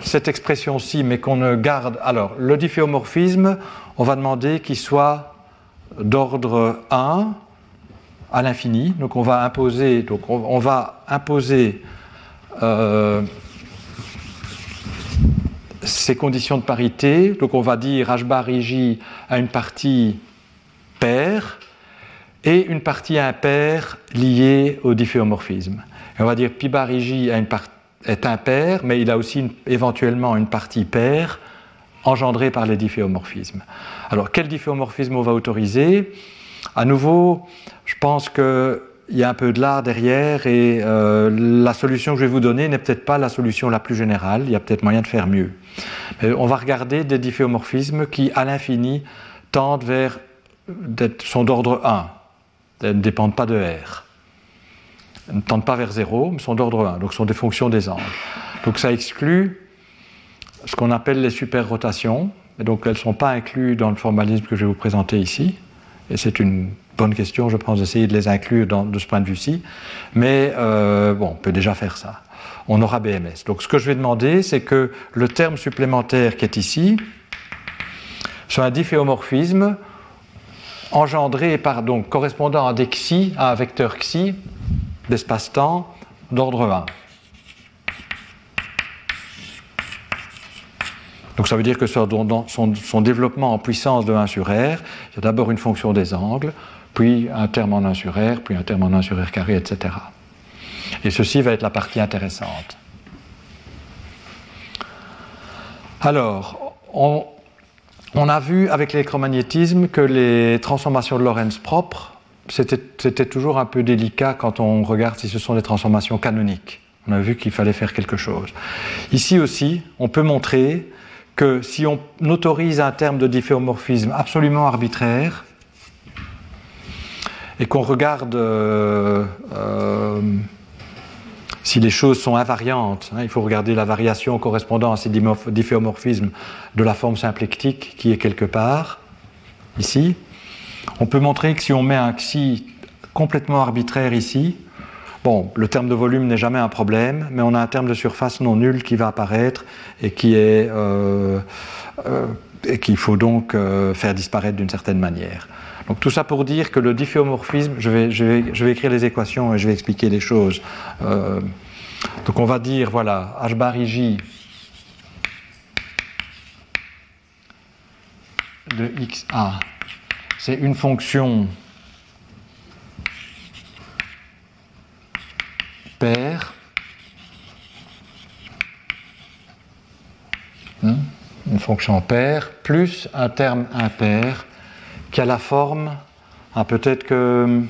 cette expression-ci, mais qu'on ne garde. Alors, le difféomorphisme, on va demander qu'il soit d'ordre 1 à l'infini. Donc, on va imposer, donc on va imposer euh, ces conditions de parité. Donc on va dire h bar ij à une partie paire et une partie impaire liée au difféomorphisme. Et on va dire pi bar ij est impair, mais il a aussi éventuellement une partie paire engendrée par les difféomorphismes. Alors quel difféomorphisme on va autoriser? À nouveau, je pense que il y a un peu de l'art derrière et euh, la solution que je vais vous donner n'est peut-être pas la solution la plus générale, il y a peut-être moyen de faire mieux. on va regarder des difféomorphismes qui, à l'infini, tendent vers, sont d'ordre 1, elles ne dépendent pas de R. Elles ne tendent pas vers 0, mais sont d'ordre 1, donc sont des fonctions des angles. Donc ça exclut ce qu'on appelle les superrotations, et donc elles ne sont pas incluses dans le formalisme que je vais vous présenter ici, et c'est une bonne question, je pense, d'essayer de les inclure de ce point de vue-ci. Mais euh, bon, on peut déjà faire ça. On aura BMS. Donc ce que je vais demander, c'est que le terme supplémentaire qui est ici soit un difféomorphisme engendré par, donc, correspondant à des xi, à un vecteur xi d'espace-temps d'ordre 1. Donc ça veut dire que son, son, développement en puissance de 1 sur R, c'est d'abord une fonction des angles, puis un terme en 1 sur R, puis un terme en 1 sur R carré, etc. Et ceci va être la partie intéressante. Alors, on, a vu avec l'électromagnétisme que les transformations de Lorentz propres, c'était toujours un peu délicat quand on regarde si ce sont des transformations canoniques. On a vu qu'il fallait faire quelque chose. Ici aussi, on peut montrer que si on autorise un terme de difféomorphisme absolument arbitraire, et qu'on regarde euh, euh, si les choses sont invariantes, hein, il faut regarder la variation correspondant à ces difféomorphismes de la forme symplectique qui est quelque part, ici. On peut montrer que si on met un xi complètement arbitraire ici, bon, le terme de volume n'est jamais un problème, mais on a un terme de surface non nul qui va apparaître et qui est euh, et qu'il faut donc faire disparaître d'une certaine manière. Donc tout ça pour dire que le difféomorphisme, je vais, écrire les équations et je vais expliquer les choses. Euh, donc on va dire, voilà, h bar ij de xa, c'est une fonction paire, hein, une fonction paire, plus un terme impair qui a la forme, ah, peut-être que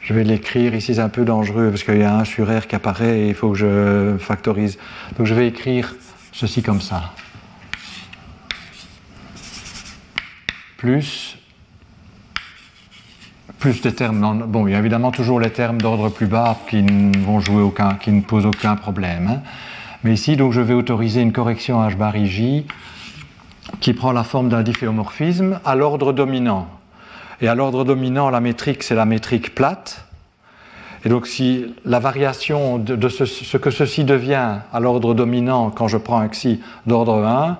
je vais l'écrire ici, c'est un peu dangereux parce qu'il y a un sur R qui apparaît et il faut que je factorise. Donc je vais écrire ceci comme ça. Plus, plus des termes. bon, il y a évidemment toujours les termes d'ordre plus bas qui ne vont jouer aucun, qui ne posent aucun problème. Hein. Mais ici, donc, je vais autoriser une correction H bar IJ qui prend la forme d'un difféomorphisme à l'ordre dominant. Et à l'ordre dominant, la métrique, c'est la métrique plate. Et donc, si la variation de, ce, que ceci devient à l'ordre dominant quand je prends un xi d'ordre 1,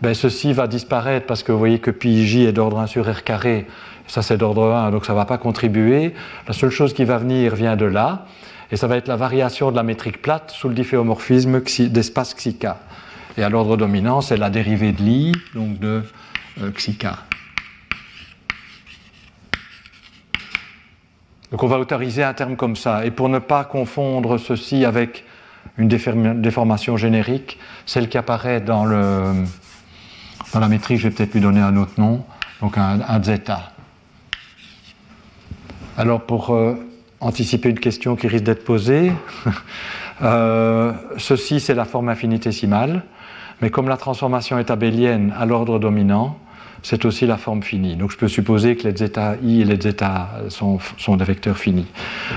ben ceci va disparaître parce que vous voyez que pi j est d'ordre 1 sur r carré, ça c'est d'ordre 1, donc ça ne va pas contribuer. La seule chose qui va venir vient de là, et ça va être la variation de la métrique plate sous le difféomorphisme d'espace xi k. Et à l'ordre dominant, c'est la dérivée de l'i, donc de euh. Donc on va autoriser un terme comme ça. Et pour ne pas confondre ceci avec une déformation générique, celle qui apparaît dans, le, dans la métrique, je vais peut-être lui donner un autre nom, donc un, zeta. Alors pour euh, anticiper une question qui risque d'être posée, euh, ceci c'est la forme infinitésimale. Mais comme la transformation est abélienne à l'ordre dominant, c'est aussi la forme finie. Donc je peux supposer que les zeta i et les zeta sont, sont des vecteurs finis.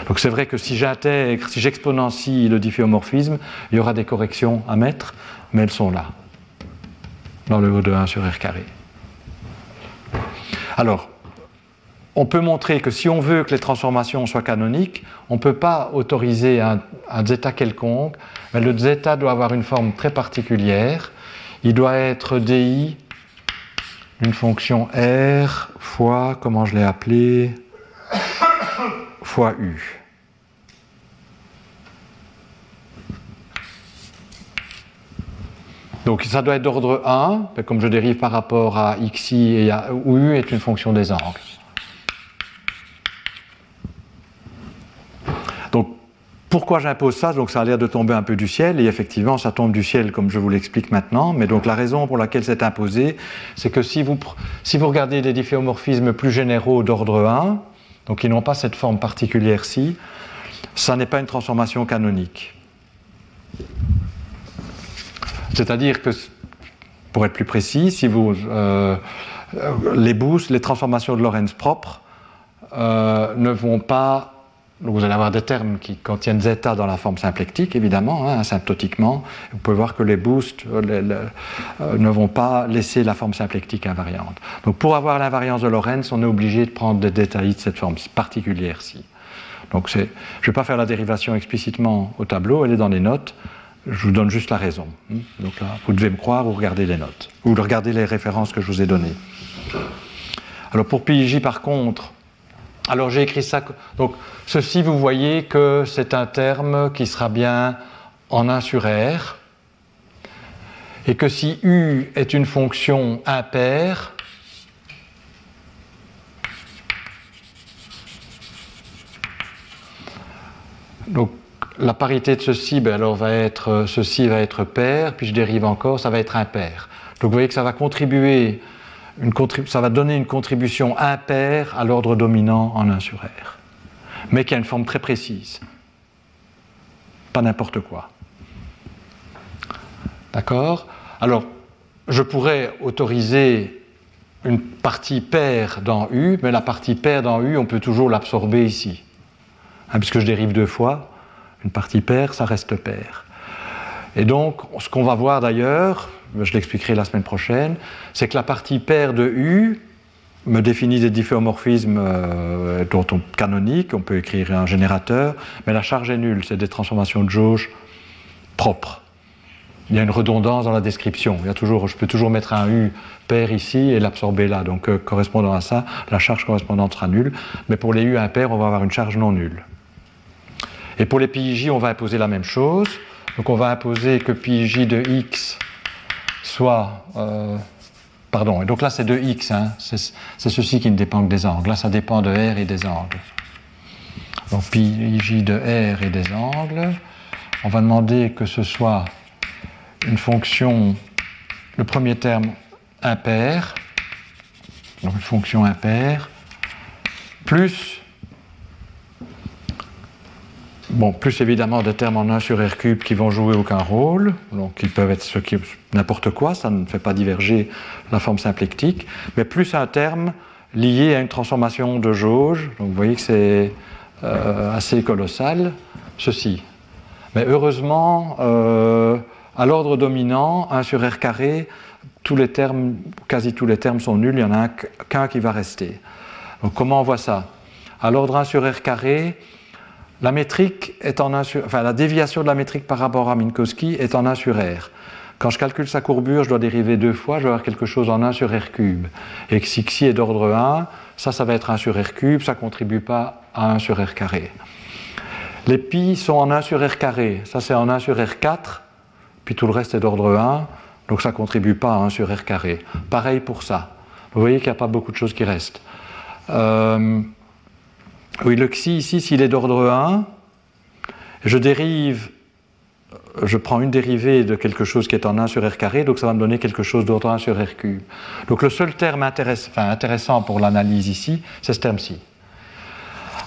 Donc c'est vrai que si j'intègre, si j'exponencie le difféomorphisme, il y aura des corrections à mettre, mais elles sont là, dans le haut de 1 sur r carré. Alors, on peut montrer que si on veut que les transformations soient canoniques, on ne peut pas autoriser un, un, zeta quelconque, mais le zeta doit avoir une forme très particulière. Il doit être di d'une fonction r fois, comment je l'ai appelé, fois u. Donc ça doit être d'ordre 1, comme je dérive par rapport à xi et à, u est une fonction des angles. Pourquoi j'impose ça? Donc ça a l'air de tomber un peu du ciel, et effectivement ça tombe du ciel comme je vous l'explique maintenant, mais donc la raison pour laquelle c'est imposé, c'est que si vous, si vous regardez des difféomorphismes plus généraux d'ordre 1, donc qui n'ont pas cette forme particulière-ci, ça n'est pas une transformation canonique. C'est-à-dire que, pour être plus précis, si vous, euh, les boosts, les transformations de Lorentz propres euh, ne vont pas. Vous allez avoir des termes qui contiennent zeta dans la forme symplectique, évidemment, hein, asymptotiquement. Vous pouvez voir que les boosts euh, euh, ne vont pas laisser la forme symplectique invariante. Donc, pour avoir l'invariance de Lorentz, on est obligé de prendre des détails de cette forme particulière-ci. Donc, je ne vais pas faire la dérivation explicitement au tableau, elle est dans les notes. Je vous donne juste la raison. Donc là, vous devez me croire ou regarder les notes, ou regarder les références que je vous ai données. Alors pour PIJ, par contre, alors j'ai écrit ça. Donc ceci, vous voyez que c'est un terme qui sera bien en 1 sur R, et que si U est une fonction impaire, donc la parité de ceci, ben alors va être, ceci va être pair, puis je dérive encore, ça va être impair. Donc vous voyez que ça va contribuer, ça va donner une contribution impaire à l'ordre dominant en 1 sur R, mais qui a une forme très précise. Pas n'importe quoi. D'accord? Alors, je pourrais autoriser une partie paire dans U, mais la partie paire dans U, on peut toujours l'absorber ici. Hein, puisque je dérive deux fois, une partie paire, ça reste pair. Et donc, ce qu'on va voir d'ailleurs, je l'expliquerai la semaine prochaine, c'est que la partie paire de U me définit des difféomorphismes euh, dont on, canoniques, on peut écrire un générateur, mais la charge est nulle, c'est des transformations de jauge propres. Il y a une redondance dans la description. Il y a toujours, je peux toujours mettre un U pair ici et l'absorber là. Donc, euh, correspondant à ça, la charge correspondante sera nulle. Mais pour les U impairs, on va avoir une charge non nulle. Et pour les PIJ, on va imposer la même chose. Donc on va imposer que PIJ de x soit. Euh, pardon, et donc là c'est de x, hein, c'est ceci qui ne dépend que des angles. Là ça dépend de r et des angles. Donc PIJ de r et des angles. On va demander que ce soit une fonction, le premier terme impair, donc une fonction impaire, plus Plus évidemment des termes en 1 sur R cube qui vont jouer aucun rôle, donc ils peuvent être n'importe quoi, ça ne fait pas diverger la forme symplectique, mais plus un terme lié à une transformation de jauge, donc vous voyez que c'est euh, assez colossal, ceci. Mais heureusement, euh, à l'ordre dominant, 1 sur R carré, tous les termes, quasi tous les termes sont nuls, il n'y en a qu'un qui va rester. Donc comment on voit ça? À l'ordre 1 sur R carré, la métrique est en 1 sur, enfin, la déviation de la métrique par rapport à Minkowski est en 1 sur R. Quand je calcule sa courbure, je dois dériver deux fois, je vais avoir quelque chose en 1 sur R cube. Et si xi est d'ordre 1, ça, ça va être 1 sur R cube, ça ne contribue pas à 1 sur R carré. Les pi sont en 1 sur R carré, ça c'est en 1 sur R4, puis tout le reste est d'ordre 1, donc ça ne contribue pas à 1 sur R carré. Pareil pour ça. Vous voyez qu'il n'y a pas beaucoup de choses qui restent. Euh, oui, le xi ici, s'il est d'ordre 1, je dérive, je prends une dérivée de quelque chose qui est en 1 sur r carré, donc ça va me donner quelque chose d'ordre 1 sur r cube. Donc le seul terme intéressant pour l'analyse ici, c'est ce terme-ci.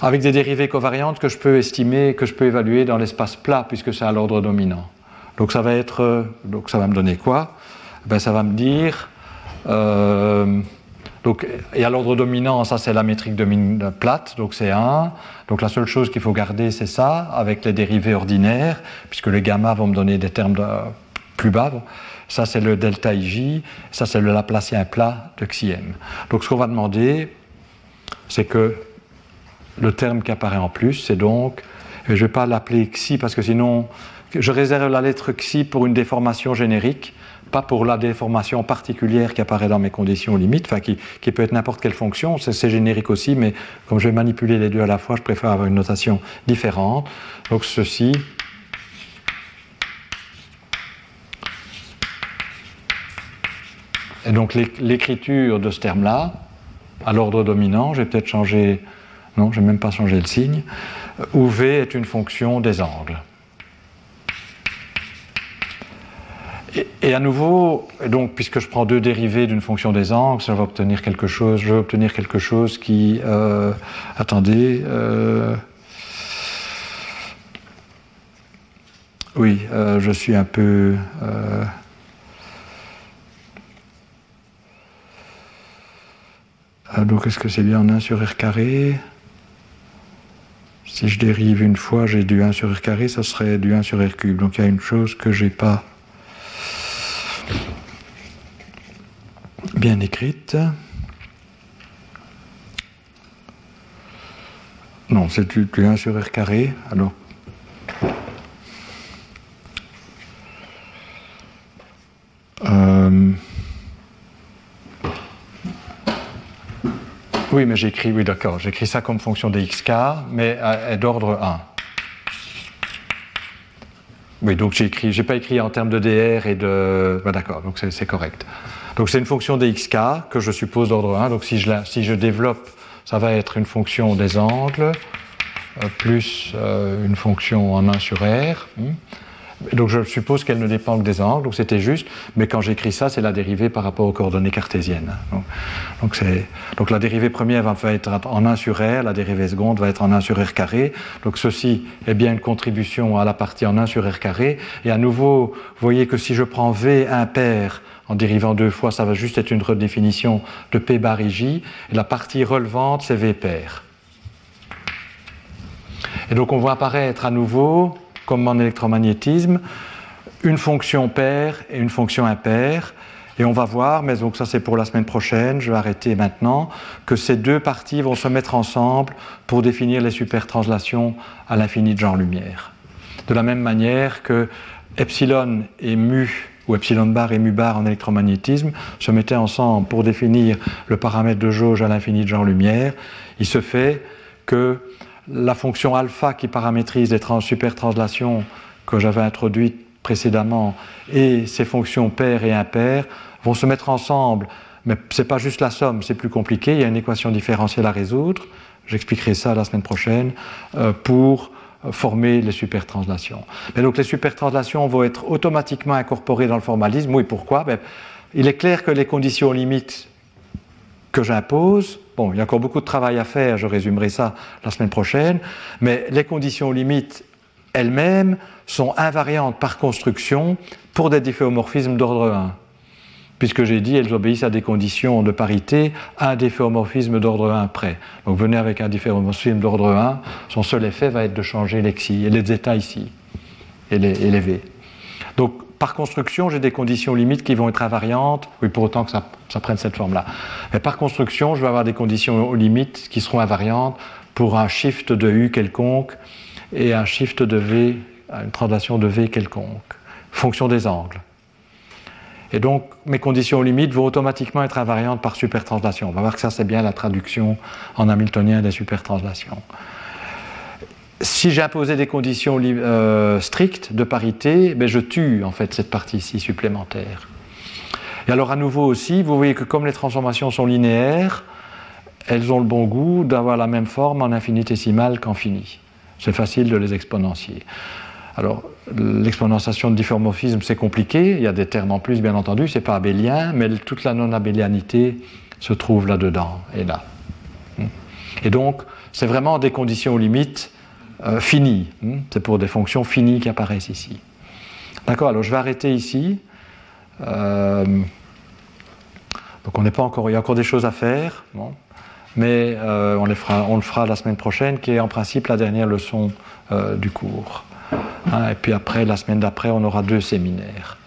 Avec des dérivées covariantes que je peux estimer, que je peux évaluer dans l'espace plat, puisque c'est à l'ordre dominant. Donc ça va être, me donner quoi? Ben, Ça va me dire, euh, Donc, et à l'ordre dominant, ça c'est la métrique de plate, donc c'est 1. Donc la seule chose qu'il faut garder, c'est ça, avec les dérivés ordinaires, puisque les gamma vont me donner des termes plus bas. Ça c'est le delta IJ, ça c'est le Laplacien plat de xi-m. Donc ce qu'on va demander, c'est que le terme qui apparaît en plus, c'est donc, je ne vais pas l'appeler xi parce que sinon, je réserve la lettre xi pour une déformation générique pas pour la déformation particulière qui apparaît dans mes conditions limites, enfin qui, peut être n'importe quelle fonction, c'est générique aussi, mais comme je vais manipuler les deux à la fois, je préfère avoir une notation différente. Donc ceci. Et donc l'écriture de ce terme-là, à l'ordre dominant, j'ai peut-être changé, non, je n'ai même pas changé le signe, où V est une fonction des angles. Et, à nouveau, donc, puisque je prends deux dérivés d'une fonction des angles, je vais obtenir quelque chose, je vais obtenir quelque chose qui. Euh, attendez. Euh, oui, euh, je suis un peu. donc, est-ce que c'est bien en 1 sur r carré? Si je dérive une fois, j'ai du 1 sur r carré, ça serait du 1 sur r cube. Donc, il y a une chose que j'ai pas. Bien écrite. Non, c'est du, 1 sur R carré. Alors. Euh, oui, mais j'écris, oui, d'accord, j'écris ça comme fonction de xk, mais d'ordre 1. Oui, donc j'ai écrit, pas écrit en termes de DR et de. d'accord, donc c'est correct. Donc c'est une fonction des xk que je suppose d'ordre 1. Donc si je, développe, ça va être une fonction des angles euh, plus euh, une fonction en 1 sur r. Donc je suppose qu'elle ne dépend que des angles, donc c'était juste, mais quand j'écris ça, c'est la dérivée par rapport aux coordonnées cartésiennes. Donc, donc, la dérivée première va être en 1 sur r, la dérivée seconde va être en 1 sur r carré. Donc ceci est bien une contribution à la partie en 1 sur r carré. Et à nouveau, vous voyez que si je prends v impair en dérivant deux fois, ça va juste être une redéfinition de P bar IJ. Et la partie relevante, c'est V pair. Et donc on voit apparaître à nouveau, comme en électromagnétisme, une fonction paire et une fonction impaire. Et on va voir, mais donc ça c'est pour la semaine prochaine, je vais arrêter maintenant, que ces deux parties vont se mettre ensemble pour définir les supertranslations à l'infini de genre-lumière. De la même manière que epsilon et mu ou epsilon bar et mu bar en électromagnétisme se mettaient ensemble pour définir le paramètre de jauge à l'infini de genre-lumière, il se fait que la fonction alpha qui paramétrise les trans supertranslations que j'avais introduites précédemment et ces fonctions paires et impaires vont se mettre ensemble. Mais ce n'est pas juste la somme, c'est plus compliqué, il y a une équation différentielle à résoudre, j'expliquerai ça la semaine prochaine, euh, pour former les supertranslations. Mais donc les supertranslations vont être automatiquement incorporées dans le formalisme. Oui, pourquoi? Ben, Il est clair que les conditions limites que j'impose, bon, il y a encore beaucoup de travail à faire, je résumerai ça la semaine prochaine, mais les conditions limites elles-mêmes sont invariantes par construction pour des difféomorphismes d'ordre 1 puisque j'ai dit elles obéissent à des conditions de parité, à un difféomorphisme d'ordre 1 près. Donc venez avec un difféomorphisme d'ordre 1, son seul effet va être de changer les xi les états ici, et les, et v. Donc par construction, j'ai des conditions limites qui vont être invariantes, oui, pour autant que ça, prenne cette forme-là. Mais par construction, je vais avoir des conditions limites qui seront invariantes pour un shift de u quelconque et un shift de v, une translation de v quelconque, fonction des angles. Et donc, mes conditions limites vont automatiquement être invariantes par supertranslation. On va voir que ça, c'est bien la traduction en hamiltonien des supertranslations. Si j'imposais des conditions euh, strictes de parité, ben je tue en fait cette partie ci supplémentaire. Et alors à nouveau aussi, vous voyez que comme les transformations sont linéaires, elles ont le bon goût d'avoir la même forme en infinitésimal qu'en fini. C'est facile de les exponentier. Alors, l'exponentiation de difféomorphisme, c'est compliqué. Il y a des termes en plus, bien entendu. C'est pas abélien, mais toute la non-abélianité se trouve là-dedans et là. Et donc, c'est vraiment des conditions limites euh. Hmm. C'est pour des fonctions finies qui apparaissent ici. D'accord Alors, je vais arrêter ici. Euh, Donc on n'est pas encore, il y a encore des choses à faire, mais euh, on, les fera, on le fera la semaine prochaine, qui est en principe la dernière leçon euh, du cours. Hein, et puis après, la semaine d'après, on aura deux séminaires,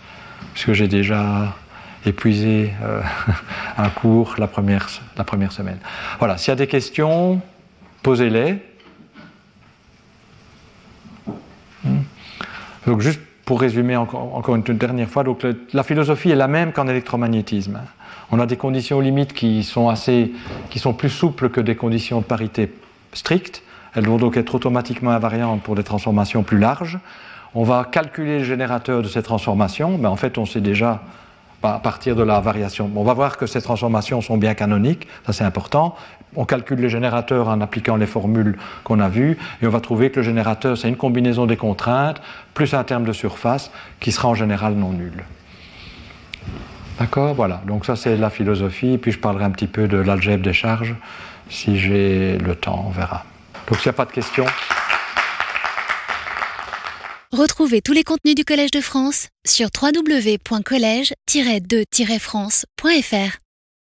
puisque j'ai déjà épuisé un cours la première, la première semaine. Voilà, s'il y a des questions, posez-les. Hmm. Donc juste pour résumer encore, une dernière fois, donc la philosophie est la même qu'en électromagnétisme. On a des conditions limites qui sont, assez, qui sont plus souples que des conditions de parité strictes. Elles vont donc être automatiquement invariantes pour des transformations plus larges. On va calculer le générateur de ces transformations. Mais en fait, on sait déjà à partir de la variation. On va voir que ces transformations sont bien canoniques, ça c'est important. On calcule le générateur en appliquant les formules qu'on a vues, et on va trouver que le générateur, c'est une combinaison des contraintes, plus un terme de surface, qui sera en général non nul. D'accord? Voilà, donc ça c'est la philosophie, puis je parlerai un petit peu de l'algèbre des charges, si j'ai le temps, on verra. Donc s'il n'y a pas de questions. Retrouvez tous les contenus du Collège de France sur www.colège-2-france.fr.